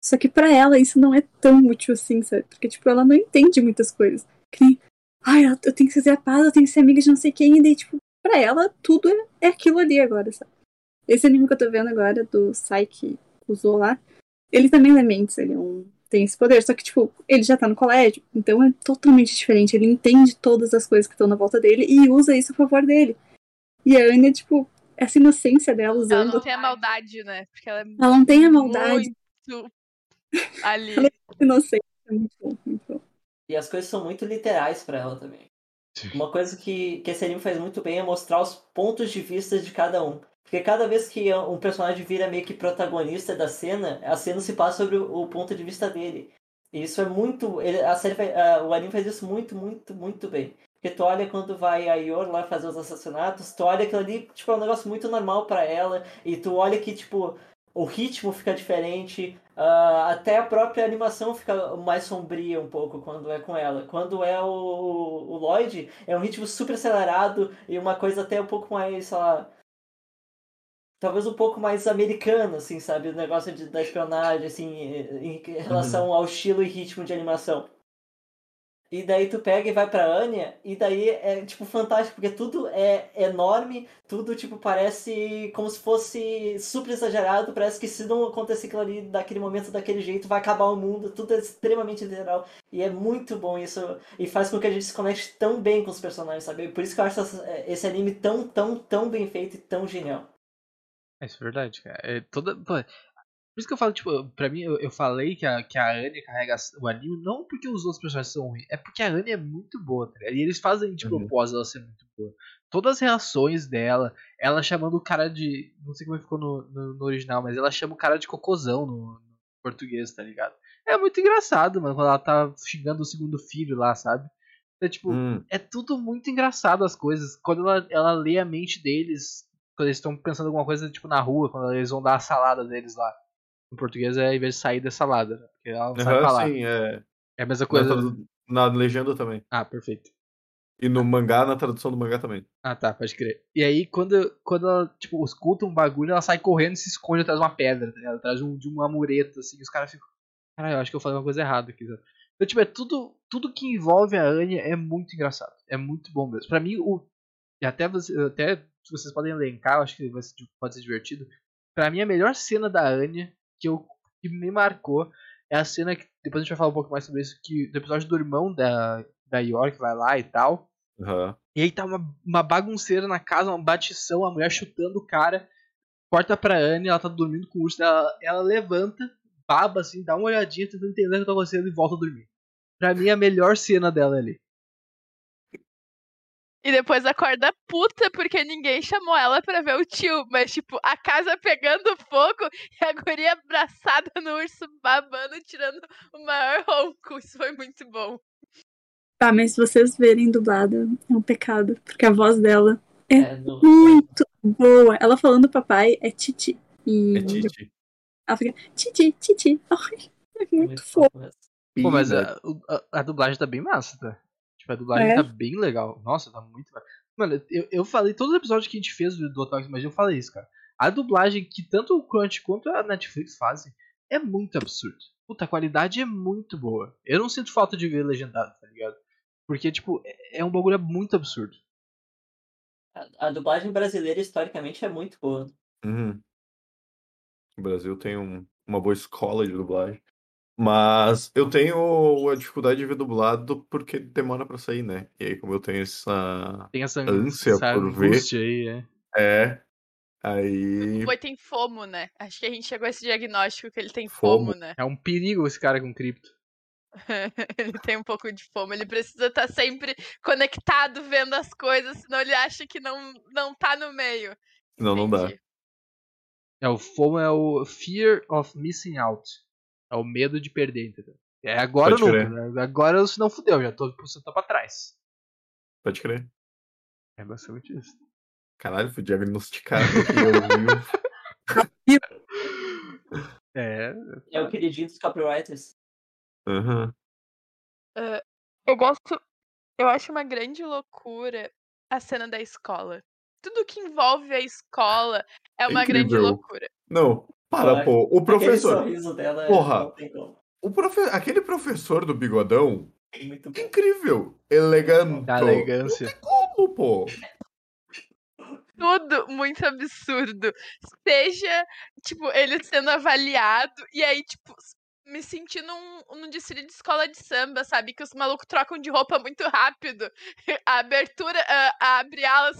Só que pra ela isso não é tão útil assim, sabe? Porque, tipo, ela não entende muitas coisas. Que nem, ai, eu tenho que fazer a paz, eu tenho que ser amiga de não sei quem. E daí, tipo, pra ela tudo é, é aquilo ali agora, sabe? Esse anime que eu tô vendo agora, do Sai que usou lá, ele também lê mentes, ele é um- tem esse poder. Só que, tipo, ele já tá no colégio, então é totalmente diferente. Ele entende todas as coisas que estão na volta dele e usa isso a favor dele. E a Anya, tipo, essa inocência dela Ela usando. não tem a maldade, né? Porque ela é Ela não tem a maldade, muito ali. Ela- inocência. É muito bom, muito bom. E as coisas são muito literais pra ela também. Uma coisa que, que esse anime faz muito bem é mostrar os pontos de vista de cada um. Porque cada vez que um personagem vira meio que protagonista da cena, a cena se passa sobre o ponto de vista dele. E isso é muito. Ele, a série, o anime faz isso muito, muito, muito bem. Porque tu olha quando vai a Yor lá fazer os assassinatos, tu olha aquilo ali, tipo, é um negócio muito normal para ela. E tu olha que, tipo, o ritmo fica diferente, uh, até a própria animação fica mais sombria um pouco quando é com ela. Quando é o, o Lloyd, é um ritmo super acelerado e uma coisa até um pouco mais, sei lá, talvez um pouco mais americano, assim, sabe? O negócio de, da espionagem, assim, em relação uhum. ao estilo e ritmo de animação. E daí tu pega e vai pra Anya, e daí é, tipo, fantástico, porque tudo é enorme, tudo, tipo, parece como se fosse super exagerado, parece que se não acontecer aquilo ali, daquele momento, daquele jeito, vai acabar o mundo, tudo é extremamente literal, e é muito bom isso, e faz com que a gente se conecte tão bem com os personagens, sabe? Por isso que eu acho esse anime tão, tão, tão bem feito e tão genial. É isso é verdade, cara. É toda, por isso que eu falo, tipo, pra mim, eu, eu falei que a, que a Anya carrega o anime, não porque os outros personagens são ruins, é porque a Anya é muito boa, tá ligado? E eles fazem de uhum. propósito ela ser muito boa. Todas as reações dela, ela chamando o cara de. Não sei como ficou no, no, no original, mas ela chama o cara de cocôzão no, no, português, tá ligado? É muito engraçado, mano, quando ela tá xingando o segundo filho lá, sabe? É tipo, hum. é tudo muito engraçado as coisas. Quando ela, ela lê a mente deles, quando eles estão pensando alguma coisa, tipo, na rua, quando eles vão dar a salada deles lá. Em português é em vez de sair da salada, né? Porque ela não uhum, sabe falar. Sim, é... é a mesma coisa. Na, na legenda também. Ah, perfeito. E no mangá, na tradução do mangá também. Ah, tá, pode crer. E aí, quando, quando ela, tipo, escuta um bagulho, ela sai correndo e se esconde atrás de uma pedra, tá ligado? Atrás de, um, de uma mureta, assim, os caras ficam. Caralho, eu acho que eu falei uma coisa errada aqui, sabe? Então, tipo, é tudo, tudo que envolve a Anya é muito engraçado. É muito bom mesmo. Pra mim, o. E até, você, até vocês podem elencar, eu acho que vai ser, pode ser divertido. Pra mim, a melhor cena da Anya que eu que me marcou é a cena que depois a gente vai falar um pouco mais sobre isso que do episódio do irmão da da York vai lá e tal. Uhum. E aí tá uma, uma bagunceira na casa, uma batição, a mulher chutando o cara. Corta pra Anne, ela tá dormindo com o urso, ela, ela levanta, baba assim, dá uma olhadinha, tentando entender o que tá acontecendo e volta a dormir. Pra mim, a melhor cena dela ali. E depois acorda puta porque ninguém chamou ela pra ver o tio. Mas, tipo, a casa pegando fogo e a guria abraçada no urso babando, tirando o maior ronco. Isso foi muito bom. Tá, mas se vocês verem dublada, é um pecado. Porque a voz dela é, é muito boa. Ela falando papai é Titi. E... É Titi. Ela fica Titi, Titi. Ai, é muito fofo. Pô, mas a, a, a, dublagem tá bem massa, tá? Tipo, a dublagem é? tá bem legal. Nossa, tá muito legal. Mano, eu, eu falei, todos os episódios que a gente fez do, do Otaku Imagina, eu falei isso, cara. A dublagem que tanto o Crunch quanto a Netflix fazem é muito absurdo. Puta, a qualidade é muito boa. Eu não sinto falta de ver legendado, tá ligado? Porque, tipo, é, é um bagulho muito absurdo. A, a, dublagem brasileira, historicamente, é muito boa. Uhum. O Brasil tem um, uma boa escola de dublagem. Mas eu tenho a dificuldade de ver dublado porque demora pra sair, né? E aí, como eu tenho essa, tem essa ânsia essa por ver. Aí, é. é. Aí. O boi tem fomo, né? Acho que a gente chegou a esse diagnóstico que ele tem fomo, fomo né? É um perigo esse cara com cripto. ele tem um pouco de fome, ele precisa estar tá sempre conectado vendo as coisas, senão ele acha que não, não tá no meio. Não, não dá. É, o FOMO é o Fear of Missing Out. É o medo de perder, entendeu? É agora ou nunca. Né? Agora eu se não fudeu, já tô, você tá pra trás. Pode crer. É basicamente isso. Caralho, fui diagnosticado é. É o queridinho dos copywriters. Uhum. Uh, eu gosto. Eu acho uma grande loucura a cena da escola. Tudo que envolve a escola é uma Incrível. grande loucura. Não, para, pô. O professor. Dela é Porra. O profe... Aquele professor do bigodão. Incrível. Elegante. Da elegância. Não tem como, pô. Tudo muito absurdo. Seja, tipo, ele sendo avaliado, e aí, tipo, me senti num, num desfile de escola de samba, sabe? Que os malucos trocam de roupa muito rápido. A abertura, a, abre alas,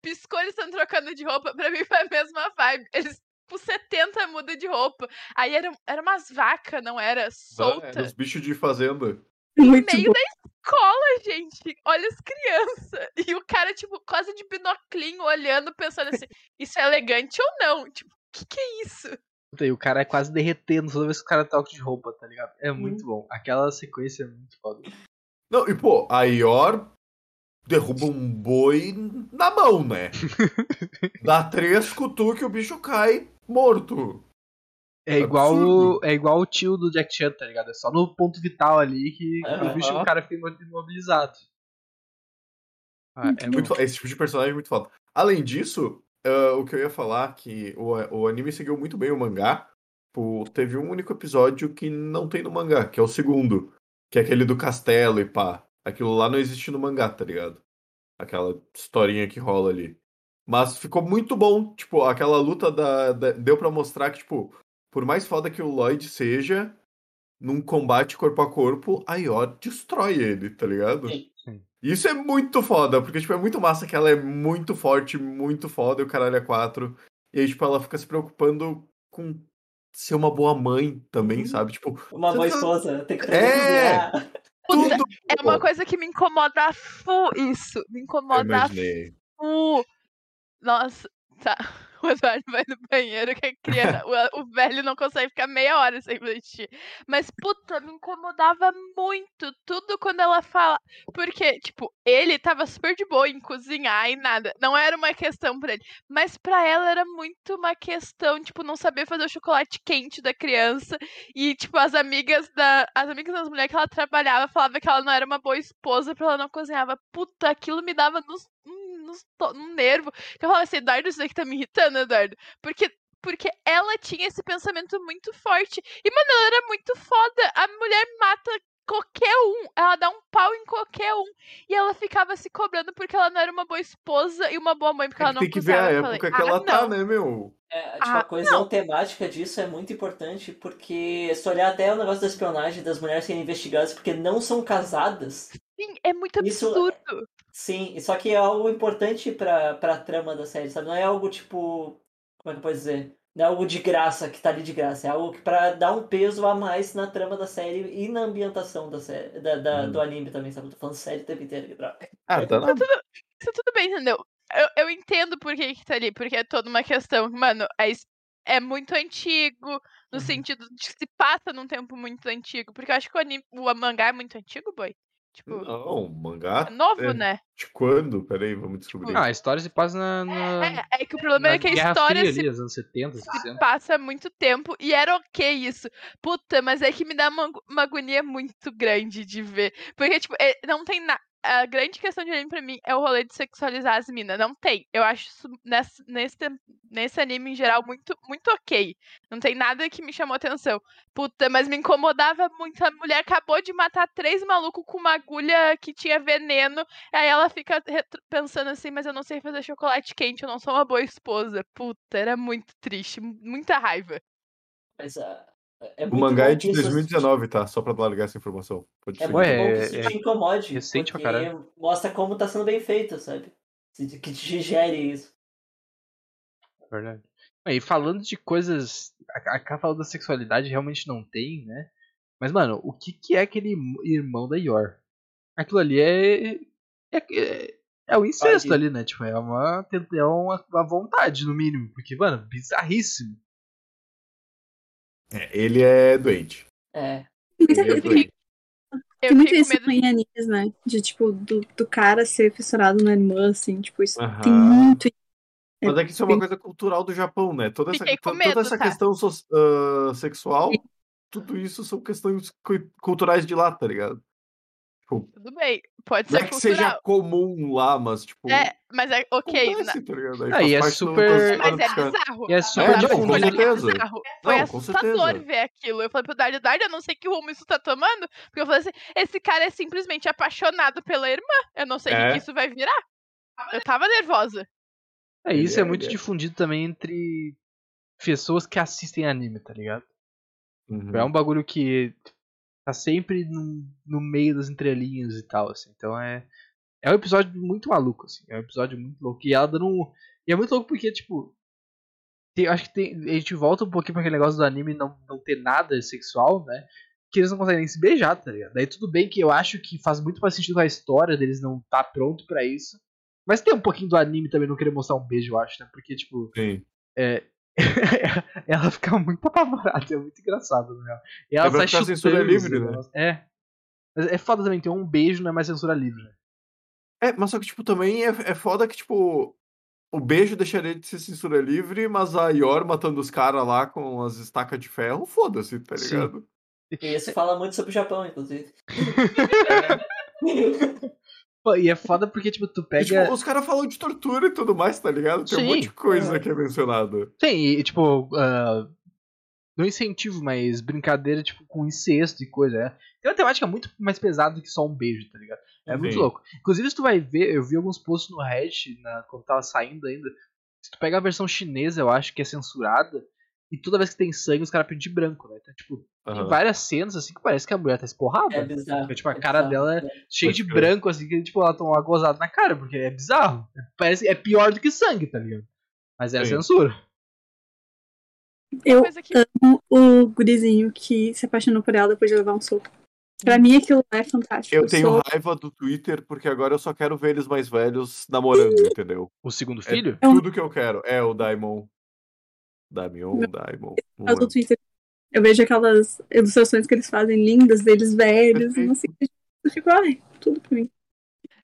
piscou, eles estão trocando de roupa. Pra mim foi a mesma vibe. Eles tipo 70 muda de roupa. Aí era, era umas vacas, não era? Solta. os bichos de fazenda. Muito no meio bom. da cola, gente. Olha as crianças. E o cara, tipo, quase de binoclinho, olhando, pensando assim, isso é elegante ou não? Tipo, o que, que é isso? E o cara é quase derretendo toda vez que o cara toca de roupa, tá ligado? É muito bom. Aquela sequência é muito foda. Não, e pô, a Ior derruba um boi na mão, né? Dá três cutuques e o bicho cai morto. É igual, o, é igual o tio do Jack Chan, tá ligado? É só no ponto vital ali que, que o bicho o cara fica imobilizado. Ah, é muito, esse tipo de personagem é muito foda. Além disso, uh, o que eu ia falar que o, o anime seguiu muito bem o mangá. Pô, teve um único episódio que não tem no mangá, que é o segundo. Que é aquele do castelo e pá. Aquilo lá não existe no mangá, tá ligado? Aquela historinha que rola ali. Mas ficou muito bom. Tipo, aquela luta da, da deu para mostrar que, tipo, por mais foda que o Lloyd seja, num combate corpo a corpo, a Yor destrói ele, tá ligado? Sim. Isso é muito foda, porque, tipo, é muito massa que ela é muito forte, muito foda, e o caralho é quatro. E aí, tipo, ela fica se preocupando com ser uma boa mãe também, uhum. sabe? Tipo. Uma boa esposa, tem que É! Tudo é uma coisa que me incomoda fu isso. Me incomoda fu. Nossa, tá o Eduardo vai no banheiro que a criança, o, o, velho não consegue ficar meia hora sem assistir. Mas, puta, me incomodava muito tudo quando ela fala. Porque, tipo, ele tava super de boa em cozinhar e nada. Não era uma questão pra ele. Mas pra ela era muito uma questão, tipo, não saber fazer o chocolate quente da criança. E, tipo, as amigas da. As amigas das mulheres que ela trabalhava falavam que ela não era uma boa esposa porque ela não cozinhava. Puta, aquilo me dava nos no, no nervo. Que eu falava assim, Eduardo, isso aqui tá me irritando, Eduardo. Porque porque ela tinha esse pensamento muito forte. E, mano, ela era muito foda. A mulher mata qualquer um. Ela dá um pau em qualquer um. E ela ficava se cobrando porque ela não era uma boa esposa e uma boa mãe, porque é ela não Tem que ver a época falei, que ela ah, tá, né, meu? É, tipo, ah, a coesão temática disso é muito importante, porque se olhar até o negócio da espionagem das mulheres serem investigadas porque não são casadas. Sim, é muito absurdo. Sim, só que é algo importante pra, pra trama da série, sabe? Não é algo tipo. Como é que eu posso dizer? Não é algo de graça que tá ali de graça. É algo que pra dar um peso a mais na trama da série e na ambientação da série, da, da hum. do anime também, sabe? Eu tô falando série o tempo inteiro aqui, droga. Ah, tá não. Isso tudo, isso tudo bem, entendeu? Eu, eu entendo por que, que tá ali, porque é toda uma questão. Mano, é, é muito antigo, no uhum. sentido de que se passa num tempo muito antigo. Porque eu acho que o, anime, o mangá é muito antigo, boy. Tipo, não, mangá. É novo, é... né? De quando? Peraí, vamos descobrir. Ah, a história se passa na. na... É, é, que o problema é que a história Fria, se, ali, anos 70, 60. se passa muito tempo e era ok isso. Puta, mas é que me dá uma, uma agonia muito grande de ver. Porque, tipo, é, não tem nada a grande questão de anime pra mim é o rolê de sexualizar as minas. Não tem. Eu acho isso nesse, nesse, nesse anime em geral muito, muito ok. Não tem nada que me chamou atenção. Puta, mas me incomodava muito. A mulher acabou de matar três malucos com uma agulha que tinha veneno. Aí ela fica pensando assim, mas eu não sei fazer chocolate quente, eu não sou uma boa esposa. Puta, era muito triste, muita raiva. Mas a, é o mangá é de 2019, tá? Só pra largar essa informação. Pode é muito bom que isso é, te incomode. Recente porque pra mostra como tá sendo bem feito, sabe? Que te digere isso. Verdade. E falando de coisas. A Cá falou da sexualidade, realmente não tem, né? Mas, mano, o que, que é aquele irmão da Yor? Aquilo ali é. É, é, é o incesto Pode. ali, né? Tipo, é uma, é uma, uma vontade, no mínimo. Porque, mano, bizarríssimo. É, ele é doente. É. Ele é doente. Tem muito isso medo... em animes, né? De, tipo, do, do cara ser fissurado na irmã, assim, tipo, isso uhum. tem muito mas é que isso é uma coisa cultural do Japão, né? Toda essa, medo, toda essa tá? questão so, uh, sexual, tudo isso são questões culturais de lá, tá ligado? Tipo, Tudo bem, pode ser não é que seja comum lá, mas tipo. É, mas é ok. Acontece, na... tá Aí é super. Mas é bizarro. E é super é, com certeza. É Foi não, assustador ver aquilo. Eu falei pro Dário, Dário, eu não sei que rumo isso tá tomando. Porque eu falei assim: esse cara é simplesmente apaixonado pela irmã. Eu não sei o é. que isso vai virar. Eu tava nervosa. É, isso é, é muito difundido também entre pessoas que assistem anime, tá ligado? Uhum. É um bagulho que tá sempre no, no meio das entrelinhas e tal, assim. Então é. É um episódio muito maluco, assim. É um episódio muito louco. E ela dando um. E é muito louco porque, tipo. Tem, acho que tem, a gente volta um pouquinho pra aquele negócio do anime não, não ter nada sexual, né? que eles não conseguem nem se beijar, tá ligado? Daí tudo bem que eu acho que faz muito mais sentido a história deles não tá pronto para isso. Mas tem um pouquinho do anime também não querer mostrar um beijo, eu acho, né? Porque, tipo. Sim. É, ela fica muito apavorada, é muito engraçado, né? E É ela pra sai censura chutando os livre, né? É. Mas é foda também, tem um beijo, não é mais censura livre, né? É, mas só que, tipo, também é, é foda que, tipo, o beijo deixaria de ser censura livre, mas a Yor matando os caras lá com as estacas de ferro, foda-se, tá Sim. ligado? E isso fala muito sobre o Japão, inclusive. Pô, e é foda porque, tipo, tu E, pega. tipo, os caras falam de tortura e tudo mais, tá ligado? Tem um Sim. monte de coisa É. que é mencionada. Sim, e, tipo, ah, não incentivo, mas brincadeira, tipo, com incesto e coisa. É. Tem uma temática muito mais pesada do que só um beijo, tá ligado? É muito Sim. louco. Inclusive, se tu vai ver, eu vi alguns posts no Reddit, na, quando tava saindo ainda. Se tu pega a versão chinesa, eu acho que é censurada. E toda vez que tem sangue, os caras pintam de branco, né? Então, tipo, tem Aham. várias cenas assim que parece que a mulher tá esporrada. É bizarro. Porque, tipo, a é cara bizarro. dela é cheia Pode de branco, assim, que, tipo, ela toma uma gozada na cara, porque é bizarro. Parece, é pior do que sangue, tá ligado? Mas é a Sim. censura. Eu que amo o gurizinho que se apaixonou por ela depois de levar um soco. Pra mim aquilo lá é fantástico. Eu tenho sou- raiva do Twitter porque agora eu só quero ver eles mais velhos namorando, entendeu? O segundo É filho? tudo que eu quero. É o Daimon. Daimon, Daimon. não Faz o lembro. Twitter. Eu vejo aquelas ilustrações que eles fazem lindas deles velhos. Não sei, eu fico, ai, tudo pra mim.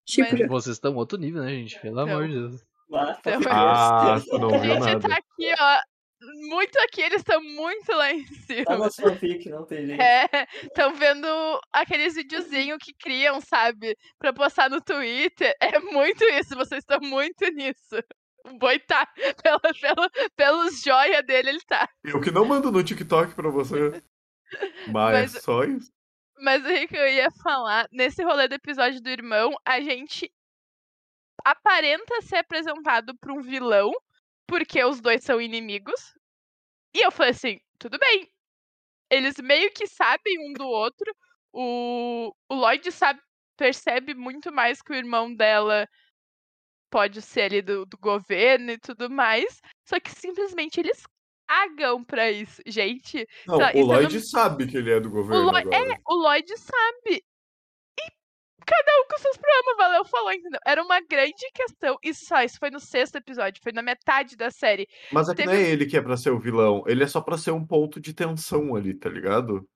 Tipo, Mas- já. Vocês estão outro nível, né, gente? Pelo Então. amor de Deus. Ah, Então, Ah, não a viu gente nada. tá aqui, ó. Muito aqui, eles estão muito lá em cima. Tá no fanfic, não tem jeito. É, estão vendo aqueles videozinhos que criam, sabe? Pra postar no Twitter. É muito isso, vocês estão muito nisso. O boi tá. Pela, pela, pelos joia dele, ele tá. Eu que não mando no TikTok pra você. Mas, Mas- só isso. Mas o que eu ia falar, nesse rolê do episódio do irmão, a gente aparenta ser apresentado pra um vilão, porque os dois são inimigos. E eu falei assim, tudo bem. Eles meio que sabem um do outro. O, o Lloyd sabe, percebe muito mais que o irmão dela pode ser ali do, do governo e tudo mais. Só que simplesmente eles cagam pra isso. Gente, Não, Tá, o eu Lloyd não- sabe que ele é do governo Lloyd- agora. o Lloyd sabe. E cada um com seus problemas, valeu, falou, entendeu? Era uma grande questão. Isso só, isso foi no sexto episódio, foi na metade da série. Mas é que não teve- é ele que é pra ser o vilão. Ele é só pra ser um ponto de tensão ali, tá ligado?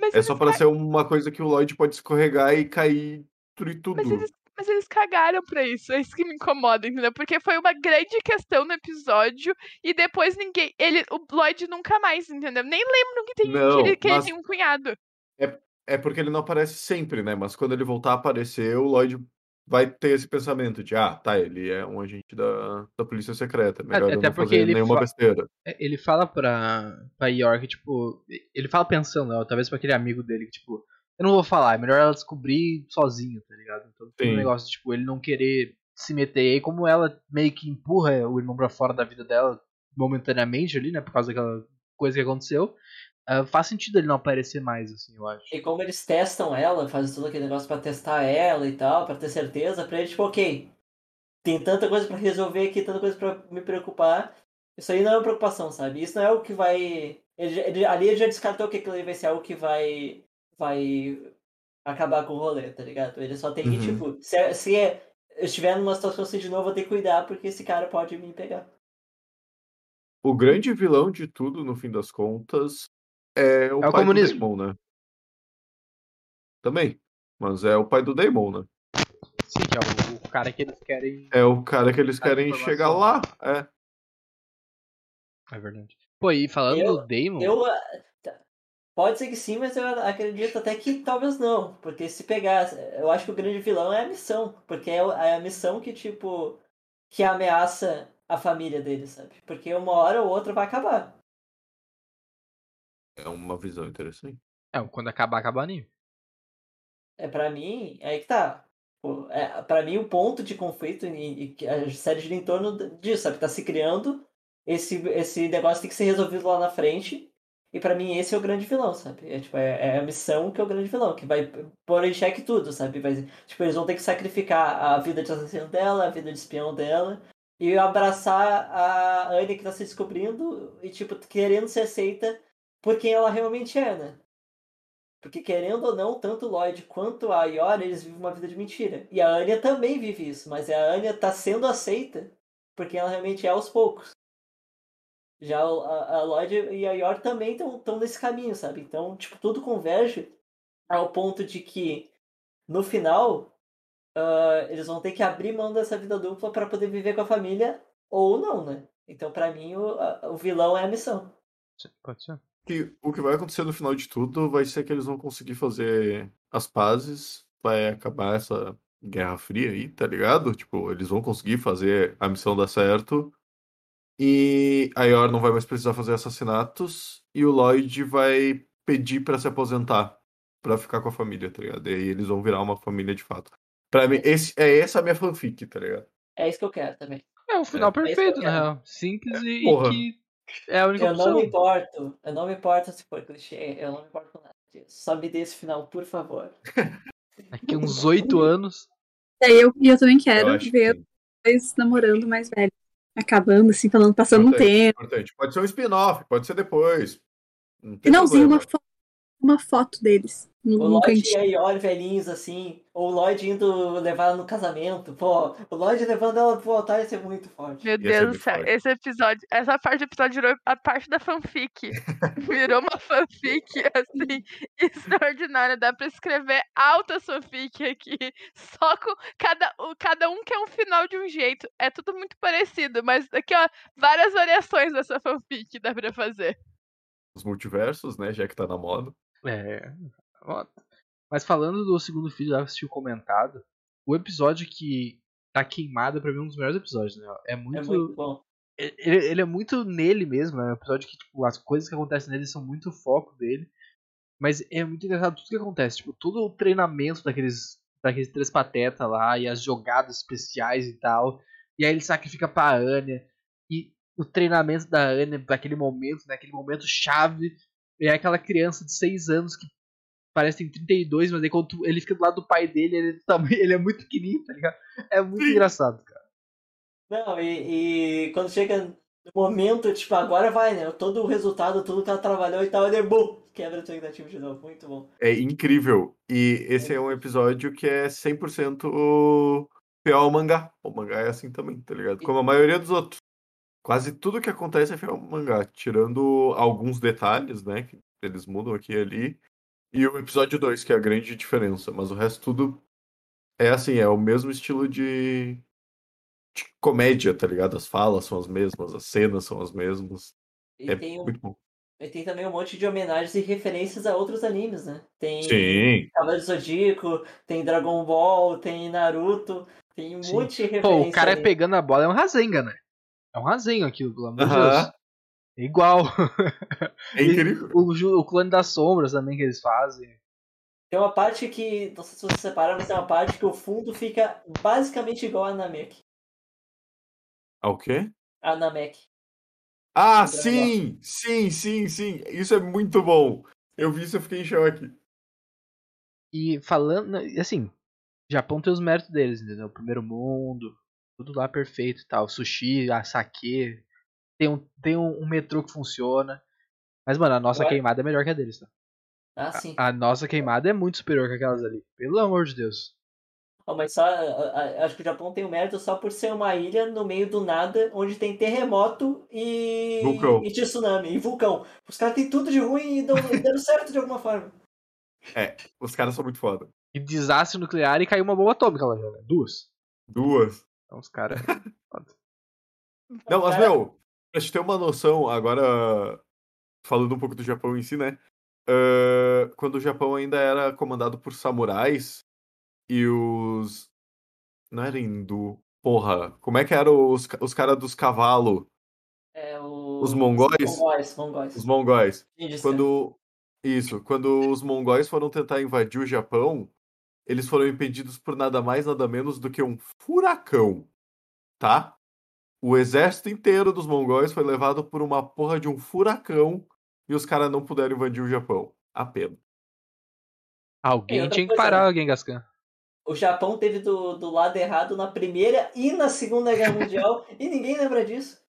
Mas, É só pra ser uma coisa que o Lloyd pode escorregar e cair destruir tudo. mas, eles, mas eles cagaram pra isso. É isso que me incomoda, entendeu? Porque foi uma grande questão no episódio e depois ninguém. Ele, o Lloyd nunca mais, entendeu? Nem lembro que, tem, Não, que ele, que ele mas- tem um cunhado. É porque ele não aparece sempre, né? Mas quando ele voltar a aparecer, o Lloyd vai ter esse pensamento de, ah, tá, ele é um agente da, da polícia secreta. Melhor Até eu não fazer ele nenhuma besteira. É, Ele fala pra, pra York, tipo. Ele fala pensando, né? Talvez pra aquele amigo dele, que, tipo, eu não vou falar, é melhor ela descobrir sozinho, tá ligado? Então tem um Sim. negócio, tipo, ele não querer se meter. E aí, como ela meio que empurra o irmão pra fora da vida dela momentaneamente ali, né? Por causa daquela coisa que aconteceu, ah, faz sentido ele não aparecer mais, assim, eu acho. E como eles testam ela, fazem todo aquele negócio pra testar ela e tal, pra ter certeza, pra eles, tipo, ok, tem tanta coisa pra resolver aqui, tanta coisa pra me preocupar. Isso aí não é uma preocupação, sabe? Isso não é o que vai. Ele, ele- ali ele já descartou que aquilo ali vai ser algo que vai. vai acabar com o rolê, tá ligado? Ele só tem que, Uhum. tipo, se, se é- eu estiver numa situação assim de novo, eu vou ter que cuidar, porque esse cara pode me pegar. O grande vilão de tudo, no fim das contas, é o É o pai comunismo. do Damon, né? Também. Mas é o pai do Damon, né? Sim, que é o, o cara que eles querem. É o cara que eles querem chegar lá. É. É verdade. Pô, e falando Eu- do Damon. Eu. ah, tá. Pode ser que sim, mas eu acredito até que talvez não. Porque se pegar. Eu acho que o grande vilão é a missão. Porque é é a missão que, tipo. que ameaça a família dele, sabe? Porque uma hora ou outra vai acabar. É uma visão interessante. É, quando acabar, acaba o anime. É pra mim, é aí que tá. Pô, É, pra mim, o ponto de conflito e, e que a série gira em torno disso, sabe? Tá se criando. Esse, esse negócio tem que ser resolvido lá na frente. E pra mim, esse é o grande vilão, sabe? É, tipo, é, é a missão que é o grande vilão, que vai pôr em xeque tudo, sabe? Vai, tipo, eles vão ter que sacrificar a vida de assassino dela, a vida de espião dela. E abraçar a Anne que tá se descobrindo e, tipo, querendo ser aceita por quem ela realmente é, né? Porque querendo ou não, tanto Lloyd quanto a Yor, eles vivem uma vida de mentira. E a Anya também vive isso, mas a Anya tá sendo aceita porque ela realmente é aos poucos. Já a, a Lloyd e a Yor também estão nesse caminho, sabe? Então, tipo, tudo converge ao ponto de que no final uh, eles vão ter que abrir mão dessa vida dupla para poder viver com a família ou não, né? Então, para mim, o, a, o vilão é a missão. Pode ser. Que, o que vai acontecer no final de tudo vai ser que eles vão conseguir fazer as pazes, vai acabar essa Guerra Fria aí, tá ligado? Tipo, eles vão conseguir fazer a missão dar certo. E a Yor não vai mais precisar fazer assassinatos. E o Lloyd vai pedir para se aposentar. para ficar com a família, tá ligado? E aí eles vão virar uma família de fato. Pra mim, esse, é essa a minha fanfic, tá ligado? É isso que eu quero também. É o final É. perfeito, É na real. Simples e, e Porra. que é a única Eu não opção. me importo. Eu não me importo se for clichê. Eu não me importo com nada disso. Só me dê esse final, por favor. Daqui uns oito anos. E aí eu, eu também quero Eu ver que os dois namorando mais velhos. Acabando, assim, falando, passando um Importante. tempo. importante. Pode ser um spin-off, pode ser depois. Não tem Finalzinho, problema. uma, fo uma foto deles no, O Lloyd e a Yor velhinhos assim. Ou o Lloyd indo levar ela no casamento. Pô, o Lloyd levando ela pro altar ia ser muito forte. Meu Deus do céu, forte. esse episódio, essa parte do episódio virou a parte da fanfic. virou uma fanfic, assim, extraordinária. Dá pra escrever altas fanfic aqui. Só com cada, cada um quer um final de um jeito. É tudo muito parecido, mas aqui, ó, várias variações dessa fanfic dá pra fazer. Os multiversos, né? Já que tá na moda. É. Mas falando do segundo filho, já assistiu comentado. O episódio que tá queimado, pra mim, é um dos melhores episódios, né? É É muito. muito bom. ele, ele é muito nele mesmo, né? É um episódio que, tipo, as coisas que acontecem nele são muito o foco dele. Mas é muito engraçado tudo que acontece. Tipo, todo o treinamento daqueles, daqueles três patetas lá e as jogadas especiais e tal. E aí ele sacrifica pra Anya. E o treinamento da Anya daquele momento, né? Aquele momento chave. E é aquela criança de 6 anos que parece que tem 32, mas aí quando ele fica do lado do pai dele, ele, também, ele é muito pequenininho, tá ligado? É muito engraçado, cara. Não, e, e quando chega no momento, tipo, agora vai, né? Todo o resultado, tudo que ela trabalhou e tal, ele bum, quebra a expectativa de novo. Muito bom. É incrível. E esse é um episódio que é 100% fiel ao mangá. O mangá é assim também, tá ligado? Como a maioria dos outros. Quase tudo que acontece é ao mangá, tirando alguns detalhes, né? Que eles mudam aqui e ali. E o episódio 2, que é a grande diferença. Mas o resto tudo é assim, é o mesmo estilo de, de comédia, tá ligado? As falas são as mesmas, as cenas são as mesmas. E, É tem, um- muito bom. e tem também um monte de homenagens e referências a outros animes, né? Tem Sim. Cavaleiro do Zodíaco, tem Dragon Ball, tem Naruto, tem um Sim. monte de referência. Pô, o cara ali. pegando a bola é um Rasenga, né? É um Rasenga aquilo, pelo amor de Aham. Deus. É igual. É incrível. O, o clone das sombras também que eles fazem. Tem uma parte que, não sei se você separa, mas tem uma parte que o fundo fica basicamente igual a Namek. Ah, o quê? A Namek. Ah, sim! Sim, sim, sim. Isso é muito bom. Eu vi isso e eu fiquei em choque. E falando, assim, Japão tem os méritos deles, entendeu? Primeiro mundo, tudo lá perfeito e tal. Sushi, a sake, tem um, tem um, um metrô que funciona. Mas, mano, a nossa Ué? queimada é melhor que a deles, tá? Ah, sim. A nossa queimada é muito superior que aquelas ali. Pelo amor de Deus. Oh, mas só, a- a- acho que o Japão tem o mérito só por ser uma ilha no meio do nada, onde tem terremoto e, Vulcão. e tsunami, e vulcão. Os caras têm tudo de ruim e dão, deram certo de alguma forma. Os caras são muito foda. E desastre nuclear e caiu uma bomba atômica lá já, né? Duas. Duas. Então os caras. Não, mas, meu, pra gente ter uma noção, agora, falando um pouco do Japão em si, né? ah, quando o Japão ainda era comandado por samurais e os. Não era hindu. Porra, como é que eram os, os caras dos cavalos? É, o- Os mongóis? Mongóis, mongóis. Os mongóis. Quando. Isso, quando os mongóis foram tentar invadir o Japão, eles foram impedidos por nada mais, nada menos do que um furacão. Tá? O exército inteiro dos mongóis foi levado por uma porra de um furacão e os caras não puderam invadir o Japão. A pena. Alguém tinha que parar o Genghis Khan. O Japão teve do, do lado errado na Primeira e na Segunda Guerra Mundial e ninguém lembra disso.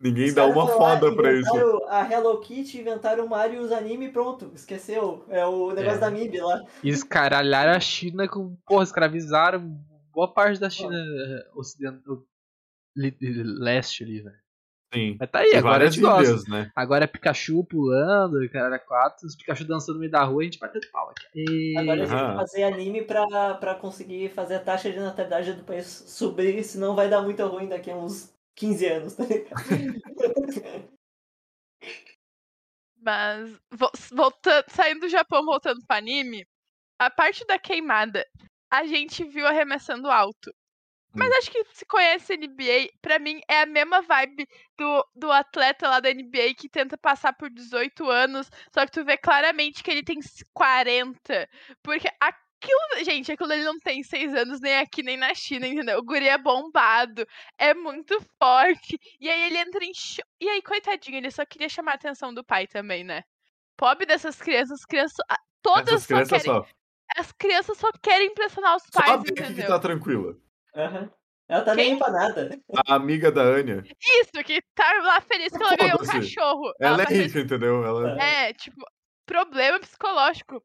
Ninguém Os dá uma lá, foda pra isso. A Hello Kitty inventaram o Mario e os anime e pronto. Esqueceu. É o negócio É. da MIB lá. Escaralharam a China com. Porra, escravizaram boa parte da China eh, ocidental. Leste ali, velho. Sim. Mas tá aí, agora a várias gente gosta. ilhas, né? Agora é Pikachu pulando, cara, quatro, os Pikachu dançando no meio da rua e a gente batendo pau aqui. E... Agora eles têm que Aham. fazer anime pra, pra conseguir fazer a taxa de natalidade do país subir, senão vai dar muito ruim daqui a uns 15 anos, tá ligado? Mas, vo- voltando, saindo do Japão, voltando pro anime, a parte da queimada, a gente viu arremessando alto. Mas acho que se conhece NBA, pra mim é a mesma vibe do, do atleta lá da NBA que tenta passar por 18 anos, só que tu vê claramente que ele tem 40. Porque aquilo, gente, aquilo ele não tem 6 anos nem aqui nem na China, entendeu? O guri é bombado, é muito forte. E aí ele entra em cho... E aí, coitadinho, ele só queria chamar a atenção do pai também, né? Pobre dessas crianças, as crianças. ah, Todas Essas só crianças querem. só. As crianças só querem impressionar os pais, que, entendeu? que tá tranquila? Aham. Ela tá nem aí pra nada. A amiga da Anya, Isso, que tá lá feliz que ela ganhou um cachorro. ela é tá feliz- rica, entendeu? Ela... É, tipo, problema psicológico.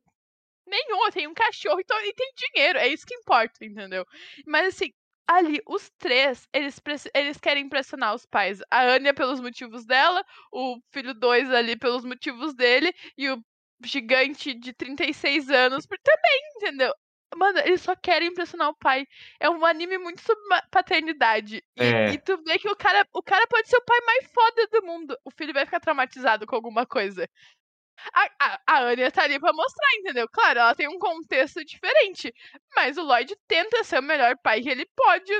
Nenhum, eu tenho um cachorro então, e tem dinheiro, é isso que importa, entendeu? Mas assim, ali, os três, eles, eles querem impressionar os pais. A Anya pelos motivos dela, o filho dois ali pelos motivos dele, e o gigante de 36 anos por também, entendeu? Mano, eles só querem impressionar o pai. É um anime muito sobre paternidade. E, É. e tu vê que o cara, o cara pode ser o pai mais foda do mundo. O filho vai ficar traumatizado com alguma coisa. A, a, a Anya tá ali pra mostrar, entendeu? Claro, ela tem um contexto diferente. Mas o Lloyd tenta ser o melhor pai que ele pode.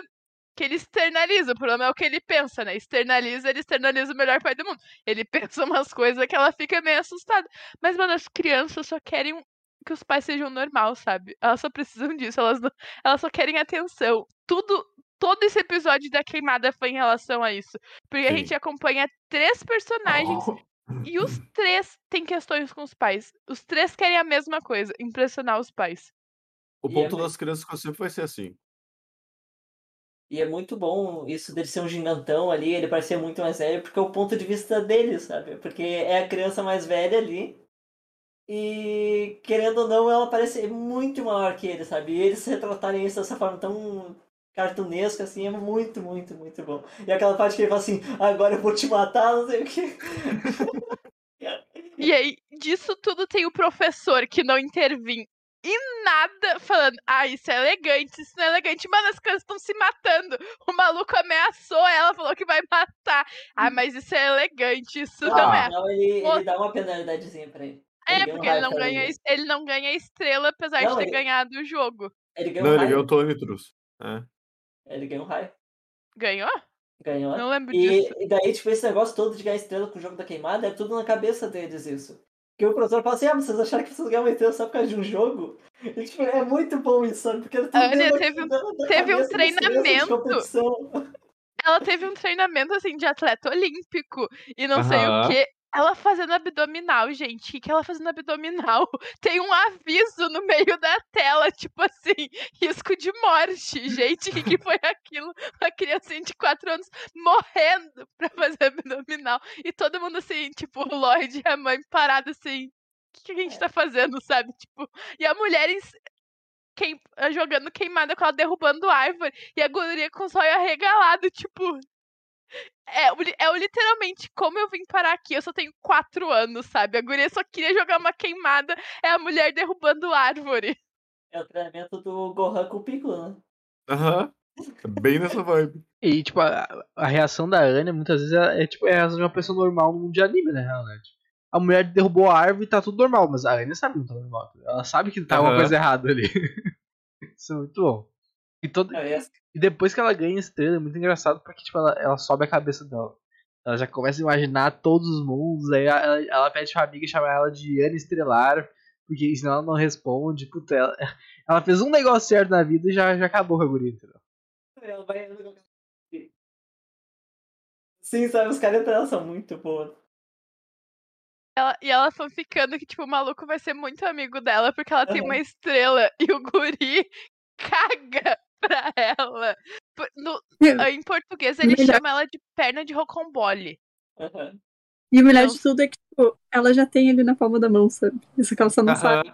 Que ele externaliza. O problema é o que ele pensa, né? Externaliza, ele externaliza o melhor pai do mundo. Ele pensa umas coisas que ela fica meio assustada. Mas, mano, as crianças só querem que os pais sejam normal, sabe? Elas só precisam disso. Elas, não- elas só querem atenção. Tudo. Todo esse episódio da queimada foi em relação a isso. Porque a Sim. gente acompanha três personagens e os três têm questões com os pais. Os três querem a mesma coisa, impressionar os pais. O E ponto é- das crianças que sempre vai ser assim. E é muito bom isso dele ser um gigantão ali, ele parecer muito mais velho, porque é o ponto de vista dele, sabe? Porque é a criança mais velha ali. E querendo ou não, ela parece muito maior que ele, sabe? E eles retratarem isso dessa forma tão cartunesca, assim, é muito, muito, muito bom. E aquela parte que ele fala assim, agora eu vou te matar, não sei o quê. E aí, disso tudo tem o professor que não intervém em nada, falando, ah, isso é elegante, isso não é elegante. Mano, as crianças estão se matando. O maluco ameaçou ela, falou que vai matar. Ah, mas isso é elegante, isso não Ah, é. Não, ele, ele dá uma penalidadezinha pra ele. É, ganha um porque ele não, ganha, ele. ele não ganha estrela, apesar Não, de ter ele- ganhado o jogo. Ele ganhou Não, ele ganhou o Tonitrus. É. Ele ganhou um raio. Ganhou? Ganhou. Não lembro disso. E, e daí, tipo, esse negócio todo de ganhar estrela com o jogo da queimada é tudo na cabeça deles, isso. Que o professor fala assim, ah, vocês acharam que vocês ganham uma estrela só por causa de um jogo? E, tipo, é muito bom isso, sabe? Porque tudo A Anya dentro da- teve um- teve um treinamento. Ela teve um treinamento, assim, de atleta olímpico. E não sei o Aham. Ela fazendo abdominal, gente. O que, que ela fazendo abdominal? Tem um aviso no meio da tela, tipo assim, risco de morte. Gente, o que, que foi aquilo? Uma criancinha de 4 anos morrendo pra fazer abdominal. E todo mundo assim, tipo, o Lloyd e a mãe parada assim. O que, que a gente tá fazendo, sabe? Tipo, e a mulher em queim- jogando queimada com ela derrubando árvore. E a guria com o zóio arregalado, tipo. É, é literalmente como eu vim parar aqui. Eu só tenho quatro anos, sabe? A guria só queria jogar uma queimada. É a mulher derrubando árvore. É o treinamento do Gohan com o Piccolo, né? Aham. Bem nessa vibe. E, tipo, a, a reação da Anya muitas vezes é, é, tipo, é a reação de uma pessoa normal no mundo de anime, na real, né? Tipo, a mulher derrubou a árvore e tá tudo normal, mas a Anya sabe que não tá normal. Ela sabe que tá alguma Aham. coisa errada ali. Isso é muito bom. E, todo, Não, e depois que ela ganha estrela, é muito engraçado porque, tipo, ela, ela sobe a cabeça dela. Ela já começa a imaginar todos os mundos, aí ela, ela pede pra amiga chamar ela de Ana Estrelar, porque senão ela não responde. Puta, ela, ela fez um negócio certo na vida e já, já acabou com a guria, entendeu? Ela vai... Sim, sabe? Os caras dela são muito bons. Ela- e ela foi ficando que, tipo, o maluco vai ser muito amigo dela porque ela tem uma estrela e o guri caga pra ela. No, em português ele chama ela de perna de rocambole. Uhum. E o melhor não. de tudo é que, tipo, ela já tem ele na palma da mão, sabe? Isso que ela só não uhum. sabe.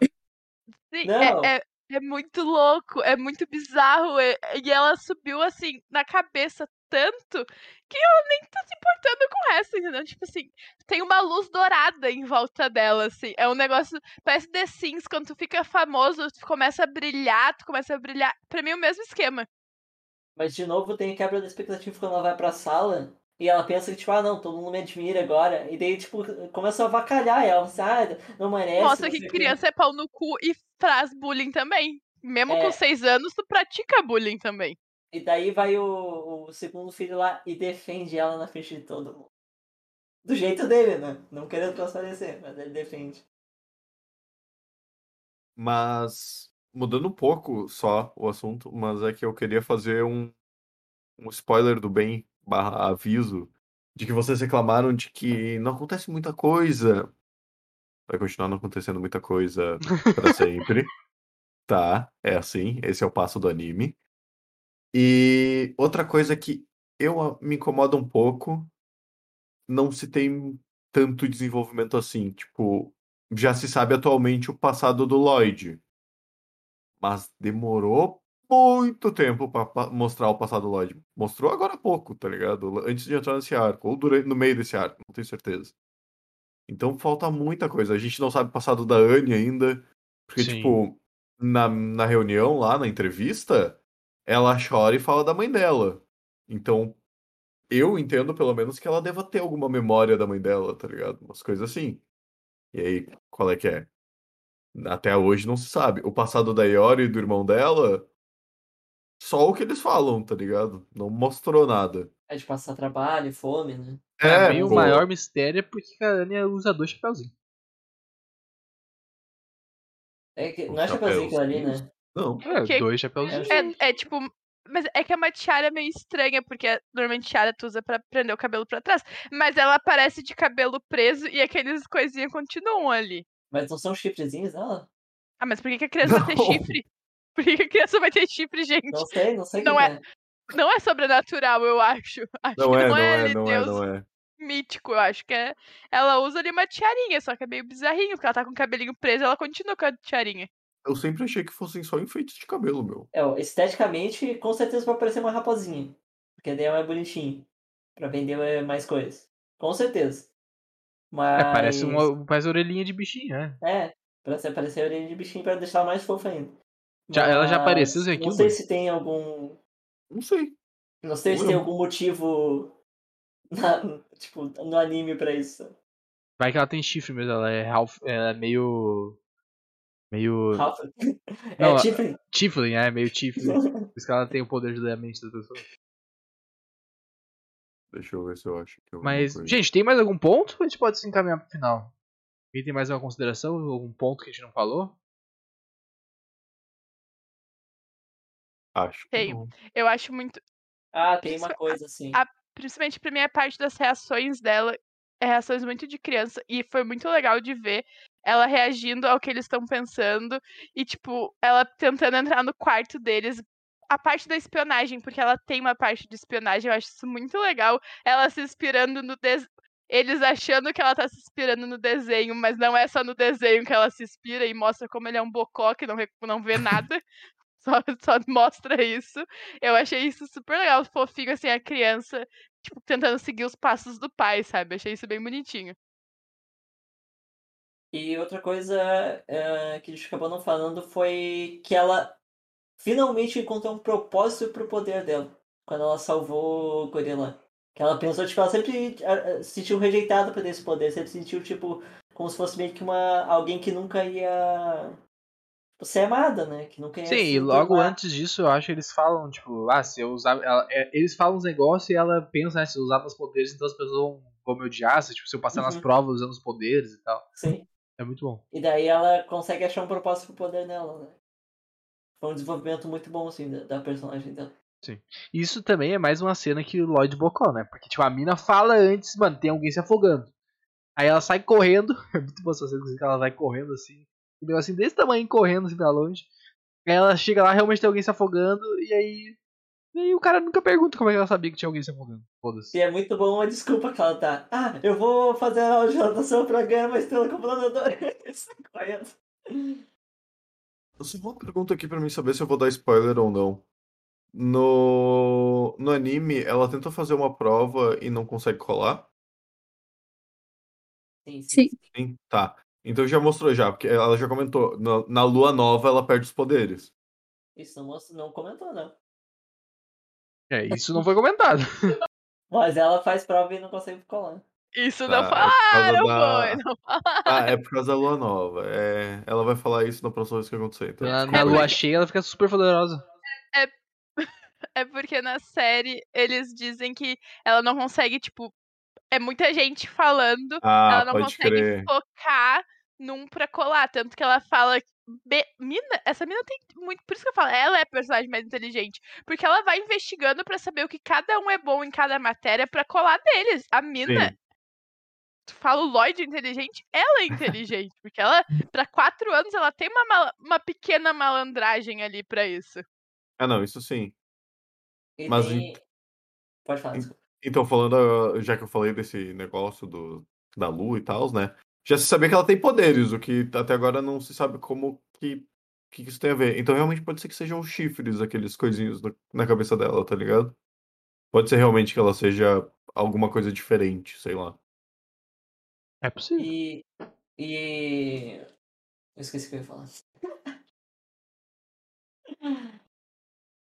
Sim, é, é, é, muito louco, é muito bizarro. É, e ela subiu, assim, na cabeça tanto que ela nem tá se importando com o resto, entendeu? Tipo assim, tem uma luz dourada em volta dela, assim. É um negócio. Parece The Sims, quando tu fica famoso, tu começa a brilhar, tu começa a brilhar. Pra mim é o mesmo esquema. Mas de novo tem quebra da expectativa quando ela vai pra sala e ela pensa que, tipo, ah não, todo mundo me admira agora. E daí, tipo, começa a avacalhar ela, sabe? Ah, não merece. Mostra que criança que... é pau no cu e faz bullying também. Mesmo é... com seis anos, tu pratica bullying também. E daí vai o, o segundo filho lá e defende ela na frente de todo mundo. Do jeito dele, né? Não querendo transparecer, mas ele defende. Mas, mudando um pouco só o assunto, mas é que eu queria fazer um, um spoiler do bem barra aviso de que vocês reclamaram de que não acontece muita coisa. Vai continuar não acontecendo muita coisa para sempre. tá, é assim, esse é o passo do anime. E outra coisa que eu me incomoda um pouco, não se tem tanto desenvolvimento assim. Tipo, já se sabe atualmente o passado do Lloyd. Mas demorou muito tempo para mostrar o passado do Lloyd. Mostrou agora há pouco, tá ligado? Antes de entrar nesse arco, ou durante, no meio desse arco, não tenho certeza. Então falta muita coisa. A gente não sabe o passado da Anne ainda. Porque, Sim. tipo, na, na reunião lá, na entrevista, ela chora e fala da mãe dela. Então, eu entendo pelo menos que ela deva ter alguma memória da mãe dela, tá ligado? Umas coisas assim. E aí, qual é que é? Até hoje não se sabe. O passado da Iori e do irmão dela, só o que eles falam, tá ligado? Não mostrou nada. É de passar trabalho, fome, né? É, mim, o maior mistério é porque a Anya usa dois chapeuzinhos. É que, não é chapeuzinho aquilo ali, né? Não. É, que, dois chapéuzinhos. É, é, tipo. Mas é que é uma tiara meio estranha, porque normalmente tiara tu usa pra prender o cabelo pra trás. Mas ela aparece de cabelo preso e aqueles coisinhas continuam ali. Mas não são chifrezinhos dela? Ah, mas por que, que a criança não. vai ter chifre? Por que, que a criança vai ter chifre, gente? Não sei, não sei não é, é. Não é sobrenatural, eu acho. Acho não que é, não, é, é, não Deus é, não é. mítico, eu acho que é. Ela usa ali uma tiarinha, só que é meio bizarrinho, porque ela tá com o cabelinho preso, ela continua com a tiarinha. Eu sempre achei que fossem só enfeites de cabelo, meu. É, esteticamente, com certeza vai parecer uma raposinha. Porque daí é mais bonitinho. Pra vender mais coisas. Com certeza. Mas... É, parece uma parece orelhinha de bichinho, né? É, pra parecer orelhinha de bichinho pra deixar mais fofa ainda. Já, ela já apareceu aqui? Não sei se tem algum. Não sei. Não sei se tem algum motivo na, tipo, no anime pra isso. Vai que ela tem chifre mesmo, ela é, half, ela é meio meio. é Não, Tiflin. Tiflin, é, meio Tiflin. Por isso que ela tem o poder de ler a mente das pessoas. Deixa eu ver se eu acho que eu Mas, gente, tem mais algum ponto? A gente pode se encaminhar pro final. E tem mais alguma consideração? Algum ponto que a gente não falou? Acho. Tem. Eu acho muito. Ah, tem uma coisa assim. A, principalmente pra mim, a parte das reações dela é reações muito de criança. E foi muito legal de ver ela reagindo ao que eles estão pensando e, tipo, ela tentando entrar no quarto deles. A parte da espionagem, porque ela tem uma parte de espionagem, eu acho isso muito legal. Ela se inspirando no des... Eles achando que ela tá se inspirando no desenho, mas não é só no desenho que ela se inspira e mostra como ele é um bocó que não, não vê nada. só, só mostra isso. Eu achei isso super legal, fofinho, assim, a criança, tipo, tentando seguir os passos do pai, sabe? Achei isso bem bonitinho. E outra coisa é, que a gente acabou não falando foi que ela finalmente encontrou um propósito pro poder dela. Quando ela salvou o gorila. Que ela pensou, tipo, ela sempre se sentiu rejeitada por esse poder. Sempre se sentiu, tipo, como se fosse meio que uma alguém que nunca ia tipo, ser amada, né? Que nunca ia Sim, e logo antes disso, eu acho que eles falam, tipo, ah, se eu usar. Ela, é, eles falam uns negócios e ela pensa, né, se eu usar meus poderes, então as pessoas vão, vão me odiar, se, tipo, se eu passar uhum. nas provas usando os poderes e tal. Sim. É muito bom. E daí ela consegue achar um propósito pro poder dela, né? Foi um desenvolvimento muito bom, assim, da, da personagem dela. Sim. Isso também é mais uma cena que o Lloyd bocou, né? Porque, tipo, a mina fala antes, mano, tem alguém se afogando. Aí ela sai correndo. É muito boa essa cena que ela vai correndo assim. Um negocinho desse tamanho correndo assim pra longe. Aí ela chega lá, realmente tem alguém se afogando, e aí. E aí o cara nunca pergunta como é que ela sabia que tinha alguém se afogando. Foda-se. E é muito bom a desculpa que ela tá. Ah, eu vou fazer a ajudação pra ganhar uma estrela como planadora. Só uma pergunta aqui pra mim saber se eu vou dar spoiler ou não. No, no anime, ela tenta fazer uma prova e não consegue colar? Sim, sim. Sim. Sim, tá. Então já mostrou já, porque ela já comentou. Na, na lua nova ela perde os poderes. Isso não, mostra, não comentou, não. É, isso não foi comentado. Mas ela faz prova e não consegue colar. Isso Tá, não é falaram, da- foi. Não Ah, é por causa da lua nova. É, ela vai falar isso na próxima vez que acontecer. Então, Na, desculpa na lua cheia ela fica super poderosa. É porque na série eles dizem que ela não consegue, tipo. É muita gente falando, Ah, ela não pode consegue crer. focar num pra colar. Tanto que ela fala. "Be- Mina, essa mina tem muito. Por isso que eu falo, ela é a personagem mais inteligente. Porque ela vai investigando pra saber o que cada um é bom em cada matéria pra colar deles. A mina, Sim. tu fala o Lloyd é inteligente, ela é inteligente. porque ela, pra quatro anos, ela tem uma, mala- uma pequena malandragem ali pra isso. Ah, não, isso sim. E Mas tem... Pode falar, desculpa. Então, falando, ah, já que eu falei desse negócio do, da lua e tal, né? Já se sabia que ela tem poderes, o que até agora não se sabe como que, que isso tem a ver. Então, realmente pode ser que sejam chifres, aqueles coisinhos na, na cabeça dela, tá ligado? Pode ser realmente que ela seja alguma coisa diferente, sei lá. É possível. E. E. Eu esqueci o que eu ia falar.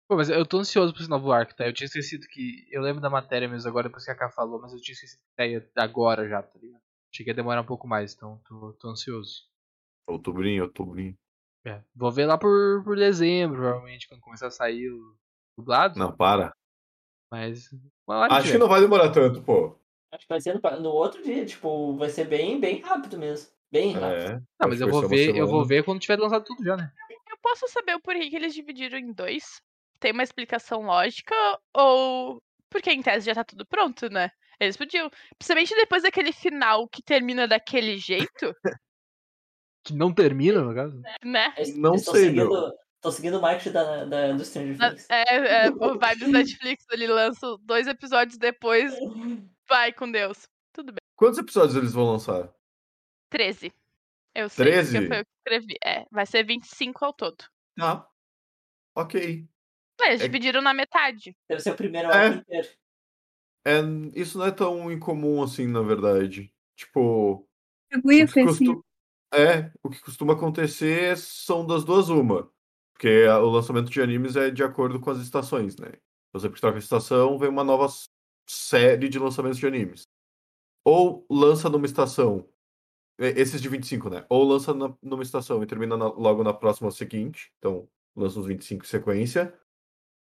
Pô, mas eu tô ansioso pra esse novo arco, tá? Eu tinha esquecido que. Eu lembro da matéria mesmo agora, depois que a K falou, mas eu tinha esquecido que ia agora já, tá ligado? Achei que ia demorar um pouco mais, então tô, tô ansioso. Outubrinho, outubrinho. É, vou ver lá por, por dezembro, provavelmente, quando começar a sair o dublado. Não, para. Mas. Uma hora Acho que não vai demorar tanto, pô. Acho que vai ser no, no outro dia, tipo, vai ser bem, bem rápido mesmo. Bem rápido. É. Não, mas eu vou ver, eu vou ver quando tiver lançado tudo já, né? Eu posso saber o porquê que eles dividiram em dois? Tem uma explicação lógica ou porque em tese já tá tudo pronto, né? Eles podiam, principalmente depois daquele final que termina daquele jeito, Que não termina, no caso. né? Eles- Não eles sei, seguindo, meu. Estão seguindo o marketing da, da, do Stranger Things. É, é o vibes Netflix, ele lança dois episódios depois, vai com Deus. Tudo bem. Quantos episódios eles vão lançar? 13. Eu sei, 13? porque foi eu que escrevi. É, vai ser 25 ao todo. Tá. Ok. Eles É- dividiram na metade. Deve ser o primeiro É. inteiro. É, isso não é tão incomum assim, na verdade. Tipo, Kaguya o que foi assim. costu- É, o que costuma acontecer são das duas uma. Porque o lançamento de animes é de acordo com as estações, né? Então, sempre que troca a estação, vem uma nova série de lançamentos de animes. Ou lança numa estação, esses de 25, né? Ou lança na- numa estação e termina na- logo na próxima seguinte. Então, lança os 25 em sequência.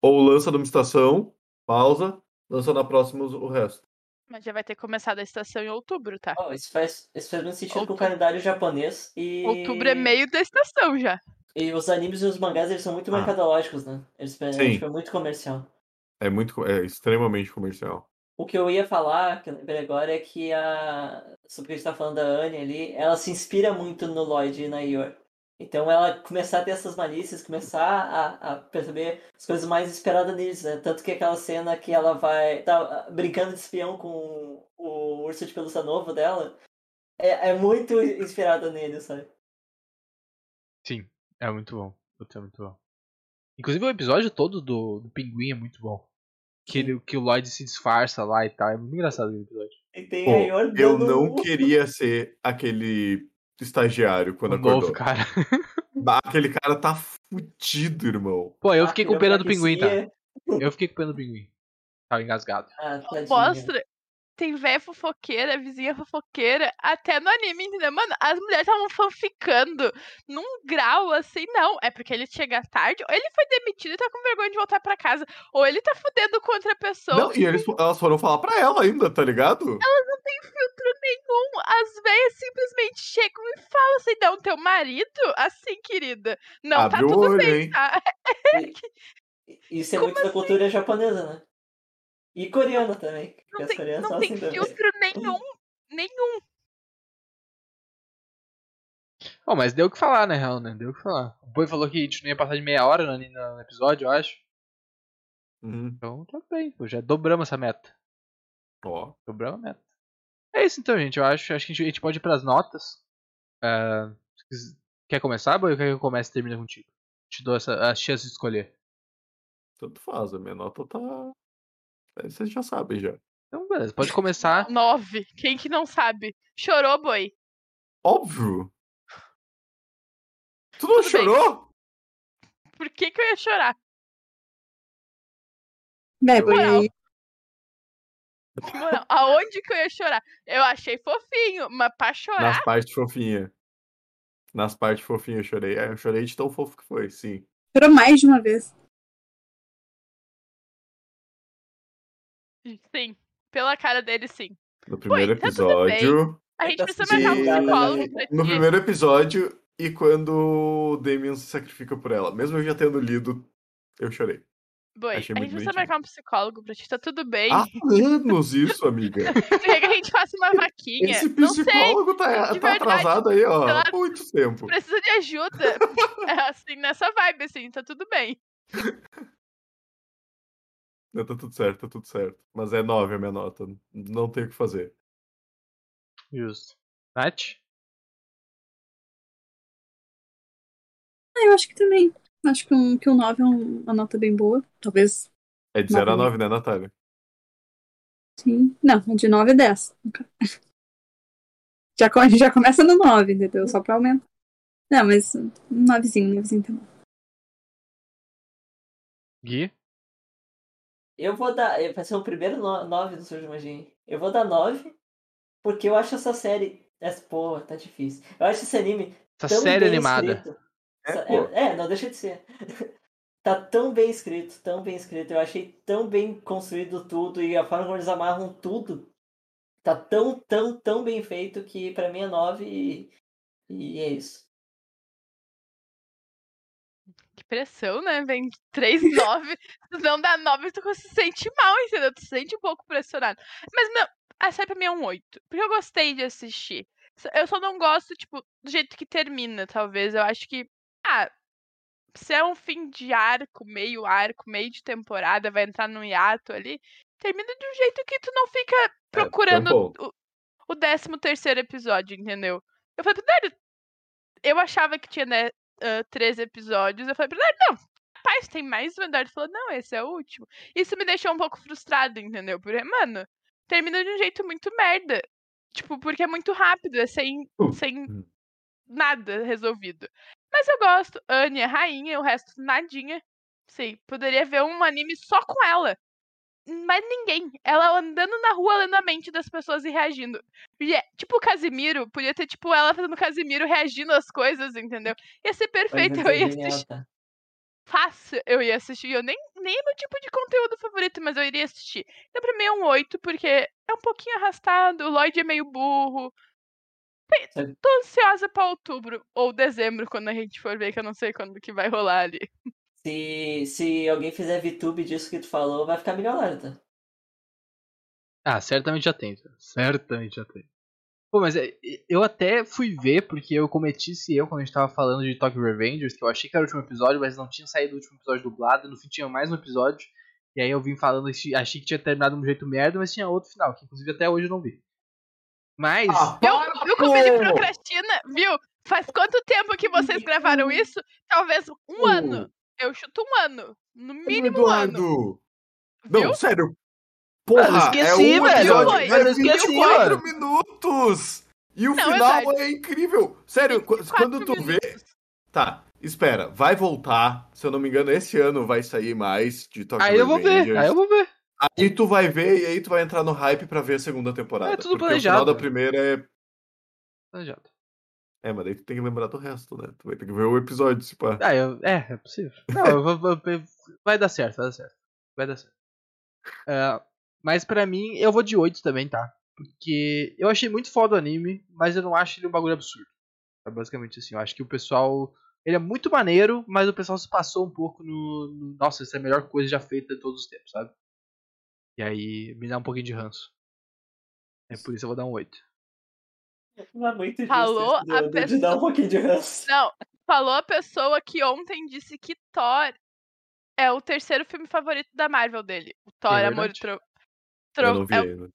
Ou lança numa estação, pausa, lança na próxima o resto. Mas já vai ter começado a estação em outubro, tá? Ó, isso, faz, isso faz muito sentido com Outubro. o calendário japonês. E... Outubro é meio da estação já. E os animes e os mangás, eles são muito Ah. mercadológicos, né? Eles é, Sim. tipo, é muito comercial. É muito, é extremamente comercial. O que eu ia falar, que eu lembrei agora, é que a. Sobre o que a gente tá falando da Anne ali, ela se inspira muito no Lloyd e na Yor. Então ela começar a ter essas malícias, começar a, a perceber as coisas mais esperadas neles, né? Tanto que aquela cena que ela vai. tá brincando de espião com o urso de pelúcia novo dela. É, é muito inspirada nele, sabe? Sim, é muito bom. É muito bom. Inclusive o episódio todo do, do Pinguim é muito bom. Que, ele- que o Lloyd se disfarça lá e tal. É muito engraçado aquele episódio. E tem Pô, eu não queria ser aquele estagiário quando O acordou. novo, cara. Bah, Aquele cara tá fudido, irmão. Pô, eu Ah, fiquei que com pena do Pinguim, tá? Eu fiquei com pena do Pinguim. Tava engasgado. Ah. Mostra. Tem véia fofoqueira, vizinha fofoqueira, até no anime, entendeu? Mano, as mulheres estavam fanficando num grau assim, não. É porque ele chega tarde, ou ele foi demitido e tá com vergonha de voltar pra casa, ou ele tá fudendo com outra pessoa. Não, e eles, elas foram falar pra ela ainda, tá ligado? não tem filtro nenhum. As velhas simplesmente chegam e falam assim: não, teu marido? Assim, querida. Não, Abre tá tudo olho, bem, hein? tá? Isso é Como muito da cultura japonesa, né? E coreana também. Não tem, não tem assim também. filtro nenhum. Nenhum. Bom, mas deu o que falar, na real, né? Deu o que falar. O Boi falou que a gente não ia passar de meia hora no, no episódio, eu acho. Uhum. Então tá bem, pô, já dobramos essa meta. Ó. Dobramos a meta. É isso então, gente. Eu acho, acho que a gente, a gente pode ir pras notas. Quis- quer começar, Boi, ou quer que eu comece e termine contigo? Te dou essa, a chance de escolher. Tanto faz, a minha nota tá. Aí Vocês já sabem já. Então, beleza, pode começar. Nove. Quem que não sabe? Chorou, boi. Óbvio! Tu não Tudo bem. chorou? Por que que eu ia chorar? É. Que moral, Aonde que eu ia chorar? Eu achei fofinho, mas pra chorar. Nas partes fofinhas. Nas partes fofinhas eu chorei. É, eu chorei de tão fofo que foi, sim. Chorou mais de uma vez. Sim. Pela cara dele, sim. No primeiro tá tudo bem. episódio. A gente Tá precisa marcar um psicólogo pra No ti. primeiro episódio e quando o Damien se sacrifica por ela. Mesmo eu já tendo lido, eu chorei. Boi, achei a muito gente precisa marcar um psicólogo pra ti. Tá tudo bem. Há anos isso, amiga. Tu quer que a gente faça uma vaquinha? Esse Não sei. psicólogo tá, de tá verdade. atrasado aí, ó, há muito tempo. Precisa de ajuda. É assim, nessa vibe, assim, tá tudo bem. Não, tá tudo certo, tá tudo certo. Mas é 9 a minha nota. Não tem o que fazer. Justo. Nath? Ah, eu acho que também. Acho que um, que um 9 é um- uma nota bem boa. Talvez, É de 0 a Nove. 9, né, Natália? sim. Não, de 9 a 10. Já, a gente já começa no 9, entendeu? Só pra aumentar. Não, mas um 9zinho, um 9zinho tá bom. Gui? Eu vou dar. eh, Vai ser o primeiro 9 do Surge hein? Eu vou dar 9, porque eu acho essa série. Essa, porra, tá difícil. Eu acho esse anime Essa tão série bem animada. escrito. É, Essa- pô. É, é, não deixa de ser. tá tão bem escrito, tão bem escrito. Eu achei tão bem construído tudo e a forma como eles amarram tudo. Tá tão, tão, tão bem feito que pra mim é 9 e, e é isso. Pressão, né? Vem 3, 9. Se não dá 9, tu se sente mal, entendeu? Tu se sente um pouco pressionado. Mas, meu, a série pra mim é um 8. Porque eu gostei de assistir. Eu só não gosto, tipo, do jeito que termina, talvez. Eu acho que. Ah, se é um fim de arco, meio arco, meio de temporada, vai entrar num hiato ali. Termina de um jeito que tu não fica procurando ponto. o, o 13 terceiro episódio, entendeu? Eu falei Dário, eu achava que tinha ah, 13 episódios. Eu falei pro Dário, não, rapaz, tem mais um. O Dário falou, não, esse é o último. Isso me deixou um pouco frustrado, entendeu? Porque, mano, termina de um jeito muito merda. Tipo, porque é muito rápido, é sem, Uh. sem Hum. nada resolvido. Mas eu gosto. Anne é rainha, o resto nadinha. Sim, poderia ver um anime só com ela. Mas ninguém. Ela andando na rua lendo a mente das pessoas e reagindo. E é- tipo o Casimiro, podia ter tipo ela fazendo o Casimiro reagindo às coisas, entendeu? Ia ser perfeito, eu ia Genial, assistir. tá? Fácil, eu ia assistir. Eu nem, nem é meu tipo de conteúdo favorito, mas eu iria assistir. Então pra mim é um 8, porque é um pouquinho arrastado, o Lloyd é meio burro. Tô ansiosa pra outubro ou dezembro, quando a gente for ver, que eu não sei quando que vai rolar ali. Se, se alguém fizer VTube disso que tu falou, vai ficar milionário, tá? Ah, certamente já tem. cara. Certamente já tem. Pô, mas é, eu até fui ver, porque eu cometi esse erro quando a gente tava falando de Tokyo Revengers, que eu achei que era o último episódio, mas não tinha saído o último episódio dublado, e no fim tinha mais um episódio. E aí eu vim falando, achei que tinha terminado de um jeito merda, mas tinha outro final, que inclusive até hoje eu não vi. Mas. Ah, Viu, para, viu como ele procrastina? Viu? Faz quanto tempo que vocês gravaram isso? Talvez um Pô, ano. Eu chuto um ano. No mínimo um ano. Eduardo! Viu? Não, sério. Mas eu Porra, esqueci, é um velho. episódio, Mas eu esqueci, 24 mano. minutos! E o Não, final Eduardo. é incrível. Sério, qu- 24 quando tu vê... minutos. Tá, espera, vai voltar. Se eu não me engano, esse ano vai sair mais de Tokyo Aí eu vou ver, Revengers. aí eu vou ver. Aí tu vai ver e aí tu vai entrar no hype pra ver a segunda temporada. É tudo porque planejado. o final da primeira é... Planejado. É, mas daí tu tem que lembrar do resto, né? Tu vai ter que ver o episódio, se pá. Ah, eu, é, é possível. Não, eu vou- vai dar certo, vai dar certo. Vai dar certo. É, mas pra mim, eu vou de 8 também, tá? Porque eu achei muito foda o anime, mas eu não acho ele um bagulho absurdo. É basicamente assim, eu acho que o pessoal. Ele é muito maneiro, mas o pessoal se passou um pouco no. no nossa, essa é a melhor coisa já feita de todos os tempos, sabe? E aí me dá um pouquinho de ranço. É por isso eu vou dar um 8. Não é muito Falou isso a pessoa- dar um pouquinho de ranço. Não, falou a pessoa que ontem disse que Thor é o terceiro filme favorito da Marvel dele. O Thor, Amor e verdade. Tro... Eu não vi é o- ainda. o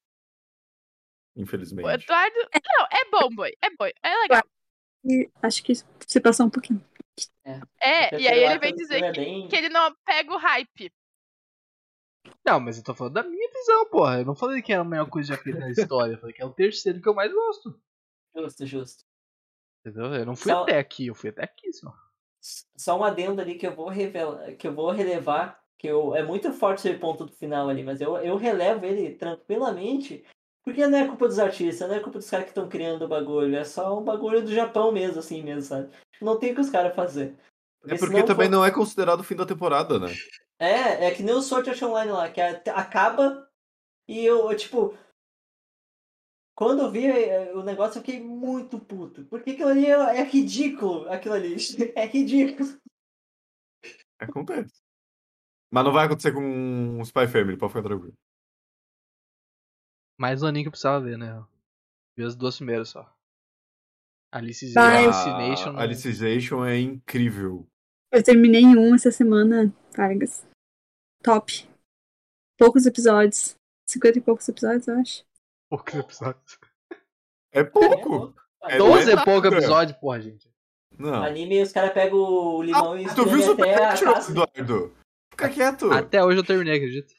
Infelizmente. Eduardo. Não, é bom, boy. É bom. É legal. E acho que se passou um pouquinho. É, O e aí ele terceiro vem dizer é que, bem- que ele não pega o hype. Não, mas eu tô falando da minha visão, porra. Eu não falei que era a melhor coisa já feita na história. Eu falei que é o terceiro que eu mais gosto. Justo, justo. Entendeu? Eu não fui Só- até aqui, eu fui até aqui só. Só um adendo ali que eu vou revelar, que eu vou relevar, que eu, é muito forte esse ponto do final ali, mas eu, eu relevo ele tranquilamente, porque não é culpa dos artistas, não é culpa dos caras que estão criando o bagulho, é só um bagulho do Japão mesmo, assim mesmo, sabe? Não tem o que os caras fazer. É porque também for- não é considerado o fim da temporada, né? É, é que nem o Sword Art Online lá, que acaba e eu, eu, tipo. Quando eu vi eh, o negócio, eu fiquei muito puto. Porque aquilo ali é, é ridículo, aquilo ali. É ridículo. Acontece. Mas não vai acontecer com o Spy Family, pode ficar tranquilo. Mais um aninho que eu precisava ver, né? Vi as duas primeiras só. Alice Vai. Alicization. A Alicization é incrível. Eu terminei um essa semana, Vargas. Top. Poucos episódios. 50 e poucos episódios, eu acho. Poucos episódios. É pouco. É, É 12 não é pouco é- episódio, porra, gente. Não. Anime, os caras pegam o limão e Ah, tu viu a Supernatural. Eduardo? Fica quieto. Até hoje eu terminei, acredito.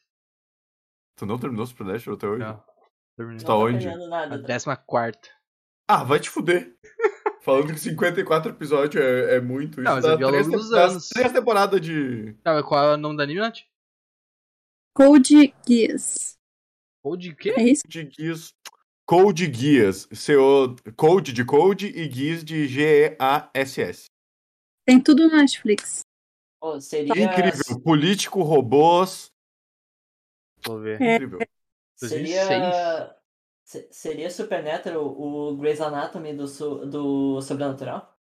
Tu não terminou Supernatural até hoje? Não. Terminei. Tá Não onde? pegando nada. A décima quarta. Ah, vai te fuder. Falando que 54 episódios é, é muito. Isso Não, mas dá eu vi ao longo dos anos. três temporadas de. Tá, mas qual é o nome do anime, Nath? Code Geass. Ou de quê? É isso? de Geass. Code Geass. CO, code de Code e Geass de G-E-A-S-S. Tem tudo no Netflix. Pô, seria, Incrível. Político, robôs. Vou ver. É. Incrível. Seria. se- Seria Supernatural o Grey's Anatomy do, su- do Sobrenatural?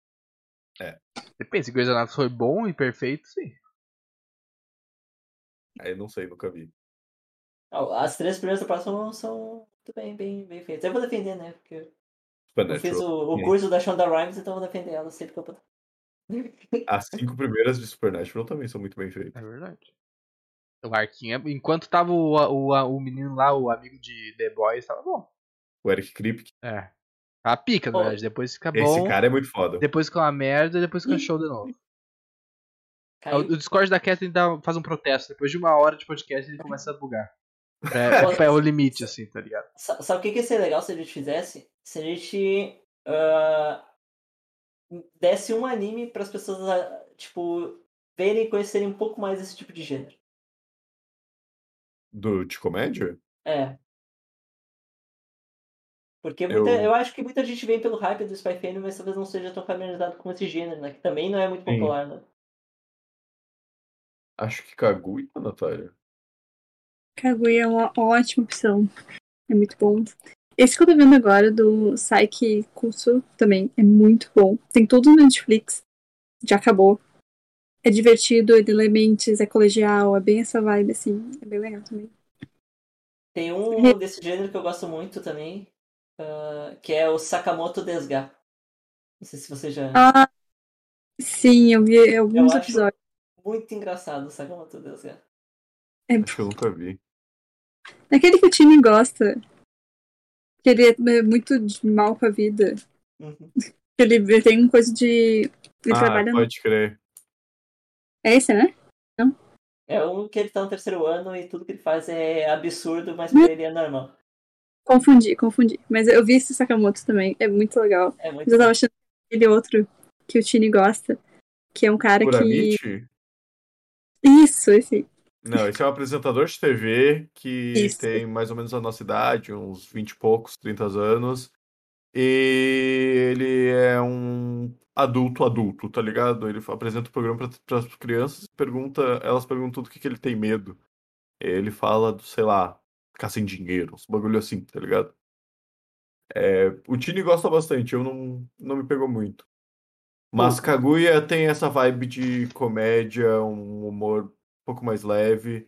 Depende, se Grey's Anatomy foi bom e perfeito, sim. Aí não sei, nunca vi. As três primeiras temporadas são, são muito bem, bem, bem feitas. Eu vou defender, né? Porque eu fiz o, o curso da Shonda Rhimes, então eu vou defender ela sempre que eu puder. As cinco primeiras de Supernatural também são muito bem feitas. É verdade. O arquinho, é- enquanto tava o, o, o menino lá, o amigo de The Boys, tava bom. O Eric Kripke. É. A pica, na verdade. Depois fica Esse bom. cara é muito foda. Depois fica uma merda e depois fica Ih. show de novo. O, Caiu. o Discord da Kathleen dá, faz um protesto. Depois de uma hora de podcast, ele começa a bugar. É, é, é o limite, assim, tá ligado? Sa- Sabe o que que ia ser legal se a gente fizesse? Se a gente ah, desse um anime para as pessoas, ah, tipo, verem e conhecerem um pouco mais desse tipo de gênero. Do, de comédia? É. Porque muita- Eu- eu... acho que muita gente vem pelo hype do Spy Family, mas talvez não seja tão familiarizado com esse gênero, né? Que também não é muito Sim. popular, né? Acho que Kaguya, Natália. Kaguya é uma ótima opção. É muito bom. Esse que eu tô vendo agora, do Saiki Kusu, também é muito bom. Tem tudo no Netflix. Já acabou. É divertido, é de elementes, é colegial, é bem essa vibe, assim. É bem legal também. Tem um desse gênero que eu gosto muito também, ah, que é o Sakamoto Desga. Não sei se você já. Ah, sim, eu vi alguns Eu acho- episódios. Muito engraçado o Sakamoto Desga. É Acho que eu nunca vi. Aquele que o time gosta. Que ele é muito de mal com a vida. Uhum. Ele, ele tem uma coisa de. Ele ah, trabalha no. pode crer. É esse, né? É um que ele tá no terceiro ano e tudo que ele faz é absurdo, mas pra ele é normal. Confundi, confundi. Mas eu vi esse Sakamoto também. É muito legal. É muito Mas eu tava achando aquele outro que o Tini gosta. Que é um cara que. Kuramichi? Isso, esse. Não, esse é um apresentador de TV que Isso. tem mais ou menos a nossa idade, uns 20 e poucos, 30 anos. E ele é um adulto adulto, tá ligado? Ele apresenta o programa para as crianças e pergunta, elas perguntam do que, que ele tem medo. Ele fala do, sei lá, ficar sem dinheiro, uns bagulho assim, tá ligado? É, o Tini gosta bastante, eu não, não me pegou muito. Mas. Kaguya tem essa vibe de comédia, um humor um pouco mais leve,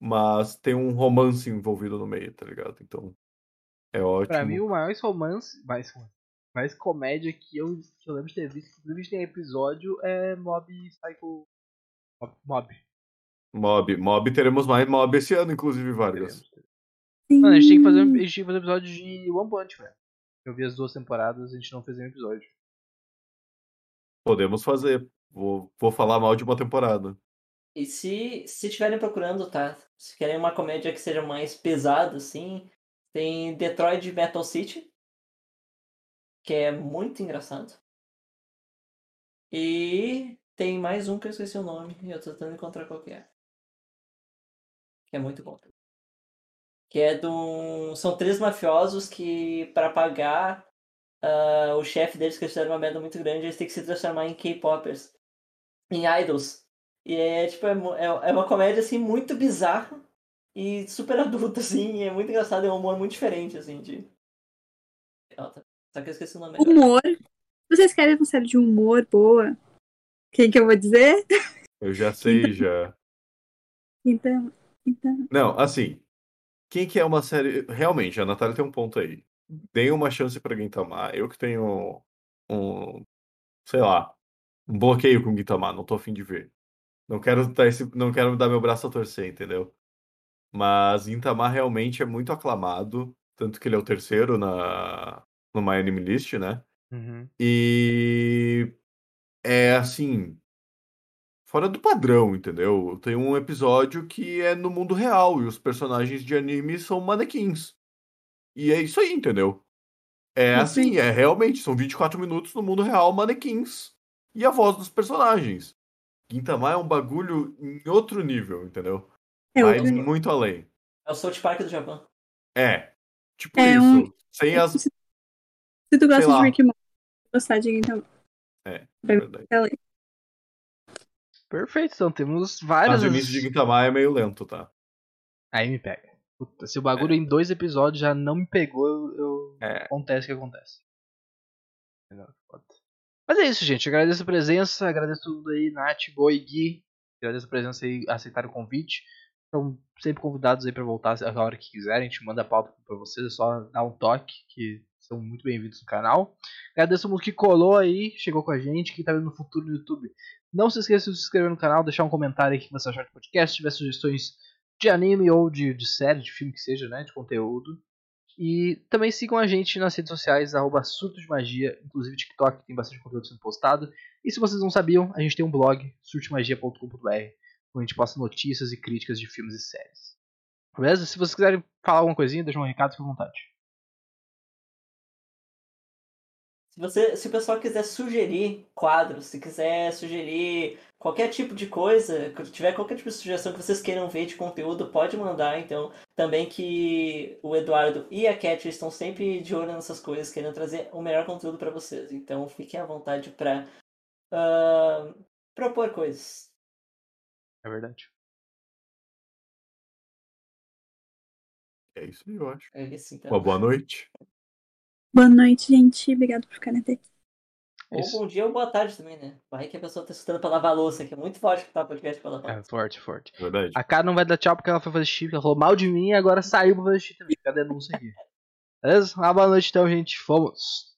mas tem um romance envolvido no meio, tá ligado? Então, é ótimo. Pra mim, o maior romance. Mais romance. mais comédia que eu, que eu lembro de ter visto, inclusive tem episódio, é Mob Psycho. Mob. Mob. Mob, teremos mais Mob esse ano, inclusive, Vargas. Mano, a gente tem que fazer, a gente tem que fazer episódio de One Punch, velho. Eu vi as duas temporadas, a gente não fez nenhum episódio. Podemos fazer. Vou, vou falar mal de uma temporada. E se se estiverem procurando, tá? Se querem uma comédia que seja mais pesada, assim, tem Detroit Metal City, que é muito engraçado. E tem mais um que eu esqueci o nome, eu tô tentando encontrar qual que é. Que é muito bom. Que é do. São três mafiosos que, para pagar uh, o chefe deles, que eles fizeram uma merda muito grande, eles têm que se transformar em K-Poppers. Em idols. E é tipo, é, é, é uma comédia assim muito bizarra e super adulta, assim, é muito engraçado, é um humor muito diferente, assim, de. Só que eu esqueci o nome. Humor. Vocês querem uma série de humor boa? Quem que eu vou dizer? Eu já sei, já. Então, então. Não, assim. Quem que é uma série. Realmente, a Natália tem um ponto aí. Dê uma chance pra Gintama. Eu que tenho um. Sei lá. Um bloqueio com Gintama, não tô afim de ver. Não quero, dar esse, não quero dar meu braço a torcer, entendeu? Mas Gintama realmente é muito aclamado. Tanto que ele é o terceiro na, no My Anime List, né? Uhum. E é assim, fora do padrão, entendeu? Tem um episódio que é no mundo real e os personagens de anime são manequins. E é isso aí, entendeu? É assim, é realmente, são 24 minutos no mundo real, manequins. E a voz dos personagens. Gintama é um bagulho em outro nível, entendeu? É Vai outro... muito além. É o South Park do Japão. É. Tipo É isso. um- Sem as. Se tu gosta de Rick Morty, gostar de então. É, Vai verdade. Perfeito, então temos várias. Mas o início de Gintama é meio lento, tá? Aí me pega. Puta, se o bagulho em dois episódios já não me pegou, eu. eu- É. Acontece o que acontece. Entendeu? Mas é isso, gente. Agradeço a presença, agradeço tudo aí, Nath, Boi, Gui. Agradeço a presença e aceitar o convite. Estão sempre convidados aí pra voltar a hora que quiserem. A gente manda a pauta pra vocês, é só dar um toque, que são muito bem-vindos no canal. Agradeço mundo que colou aí, chegou com a gente, que tá vendo no futuro no YouTube. Não se esqueça de se inscrever no canal, deixar um comentário aí que você achar do podcast, se tiver sugestões de anime ou de, de série, de filme que seja, né, de conteúdo. E também sigam a gente nas redes sociais, arroba Surto de Magia, inclusive TikTok, tem bastante conteúdo sendo postado. E se vocês não sabiam, a gente tem um blog, surtomagia.com.br, onde a gente posta notícias e críticas de filmes e séries. Beleza? Se vocês quiserem falar alguma coisinha, deixa um recado, fica à vontade. Se, você, se o pessoal quiser sugerir quadros, se quiser sugerir qualquer tipo de coisa, se tiver qualquer tipo de sugestão que vocês queiram ver de conteúdo, pode mandar. Então, também que o Eduardo e a Cat estão sempre de olho nessas coisas, querendo trazer o melhor conteúdo para vocês. Então, fiquem à vontade para propor coisas. É verdade. É isso aí, eu acho. É isso, então. Uma boa noite. Boa noite, gente. Obrigado por ficarem até aqui. Ou bom dia ou boa tarde também, né? Vai que a pessoa tá escutando pra lavar a louça, que é muito forte que tá o podcast pra lavar É forte, forte. Verdade. A cara não vai dar tchau porque ela foi fazer chip, ela falou mal de mim e agora saiu pra fazer chip também. Fica a denúncia aqui. Beleza? Uma boa noite então, gente. Fomos.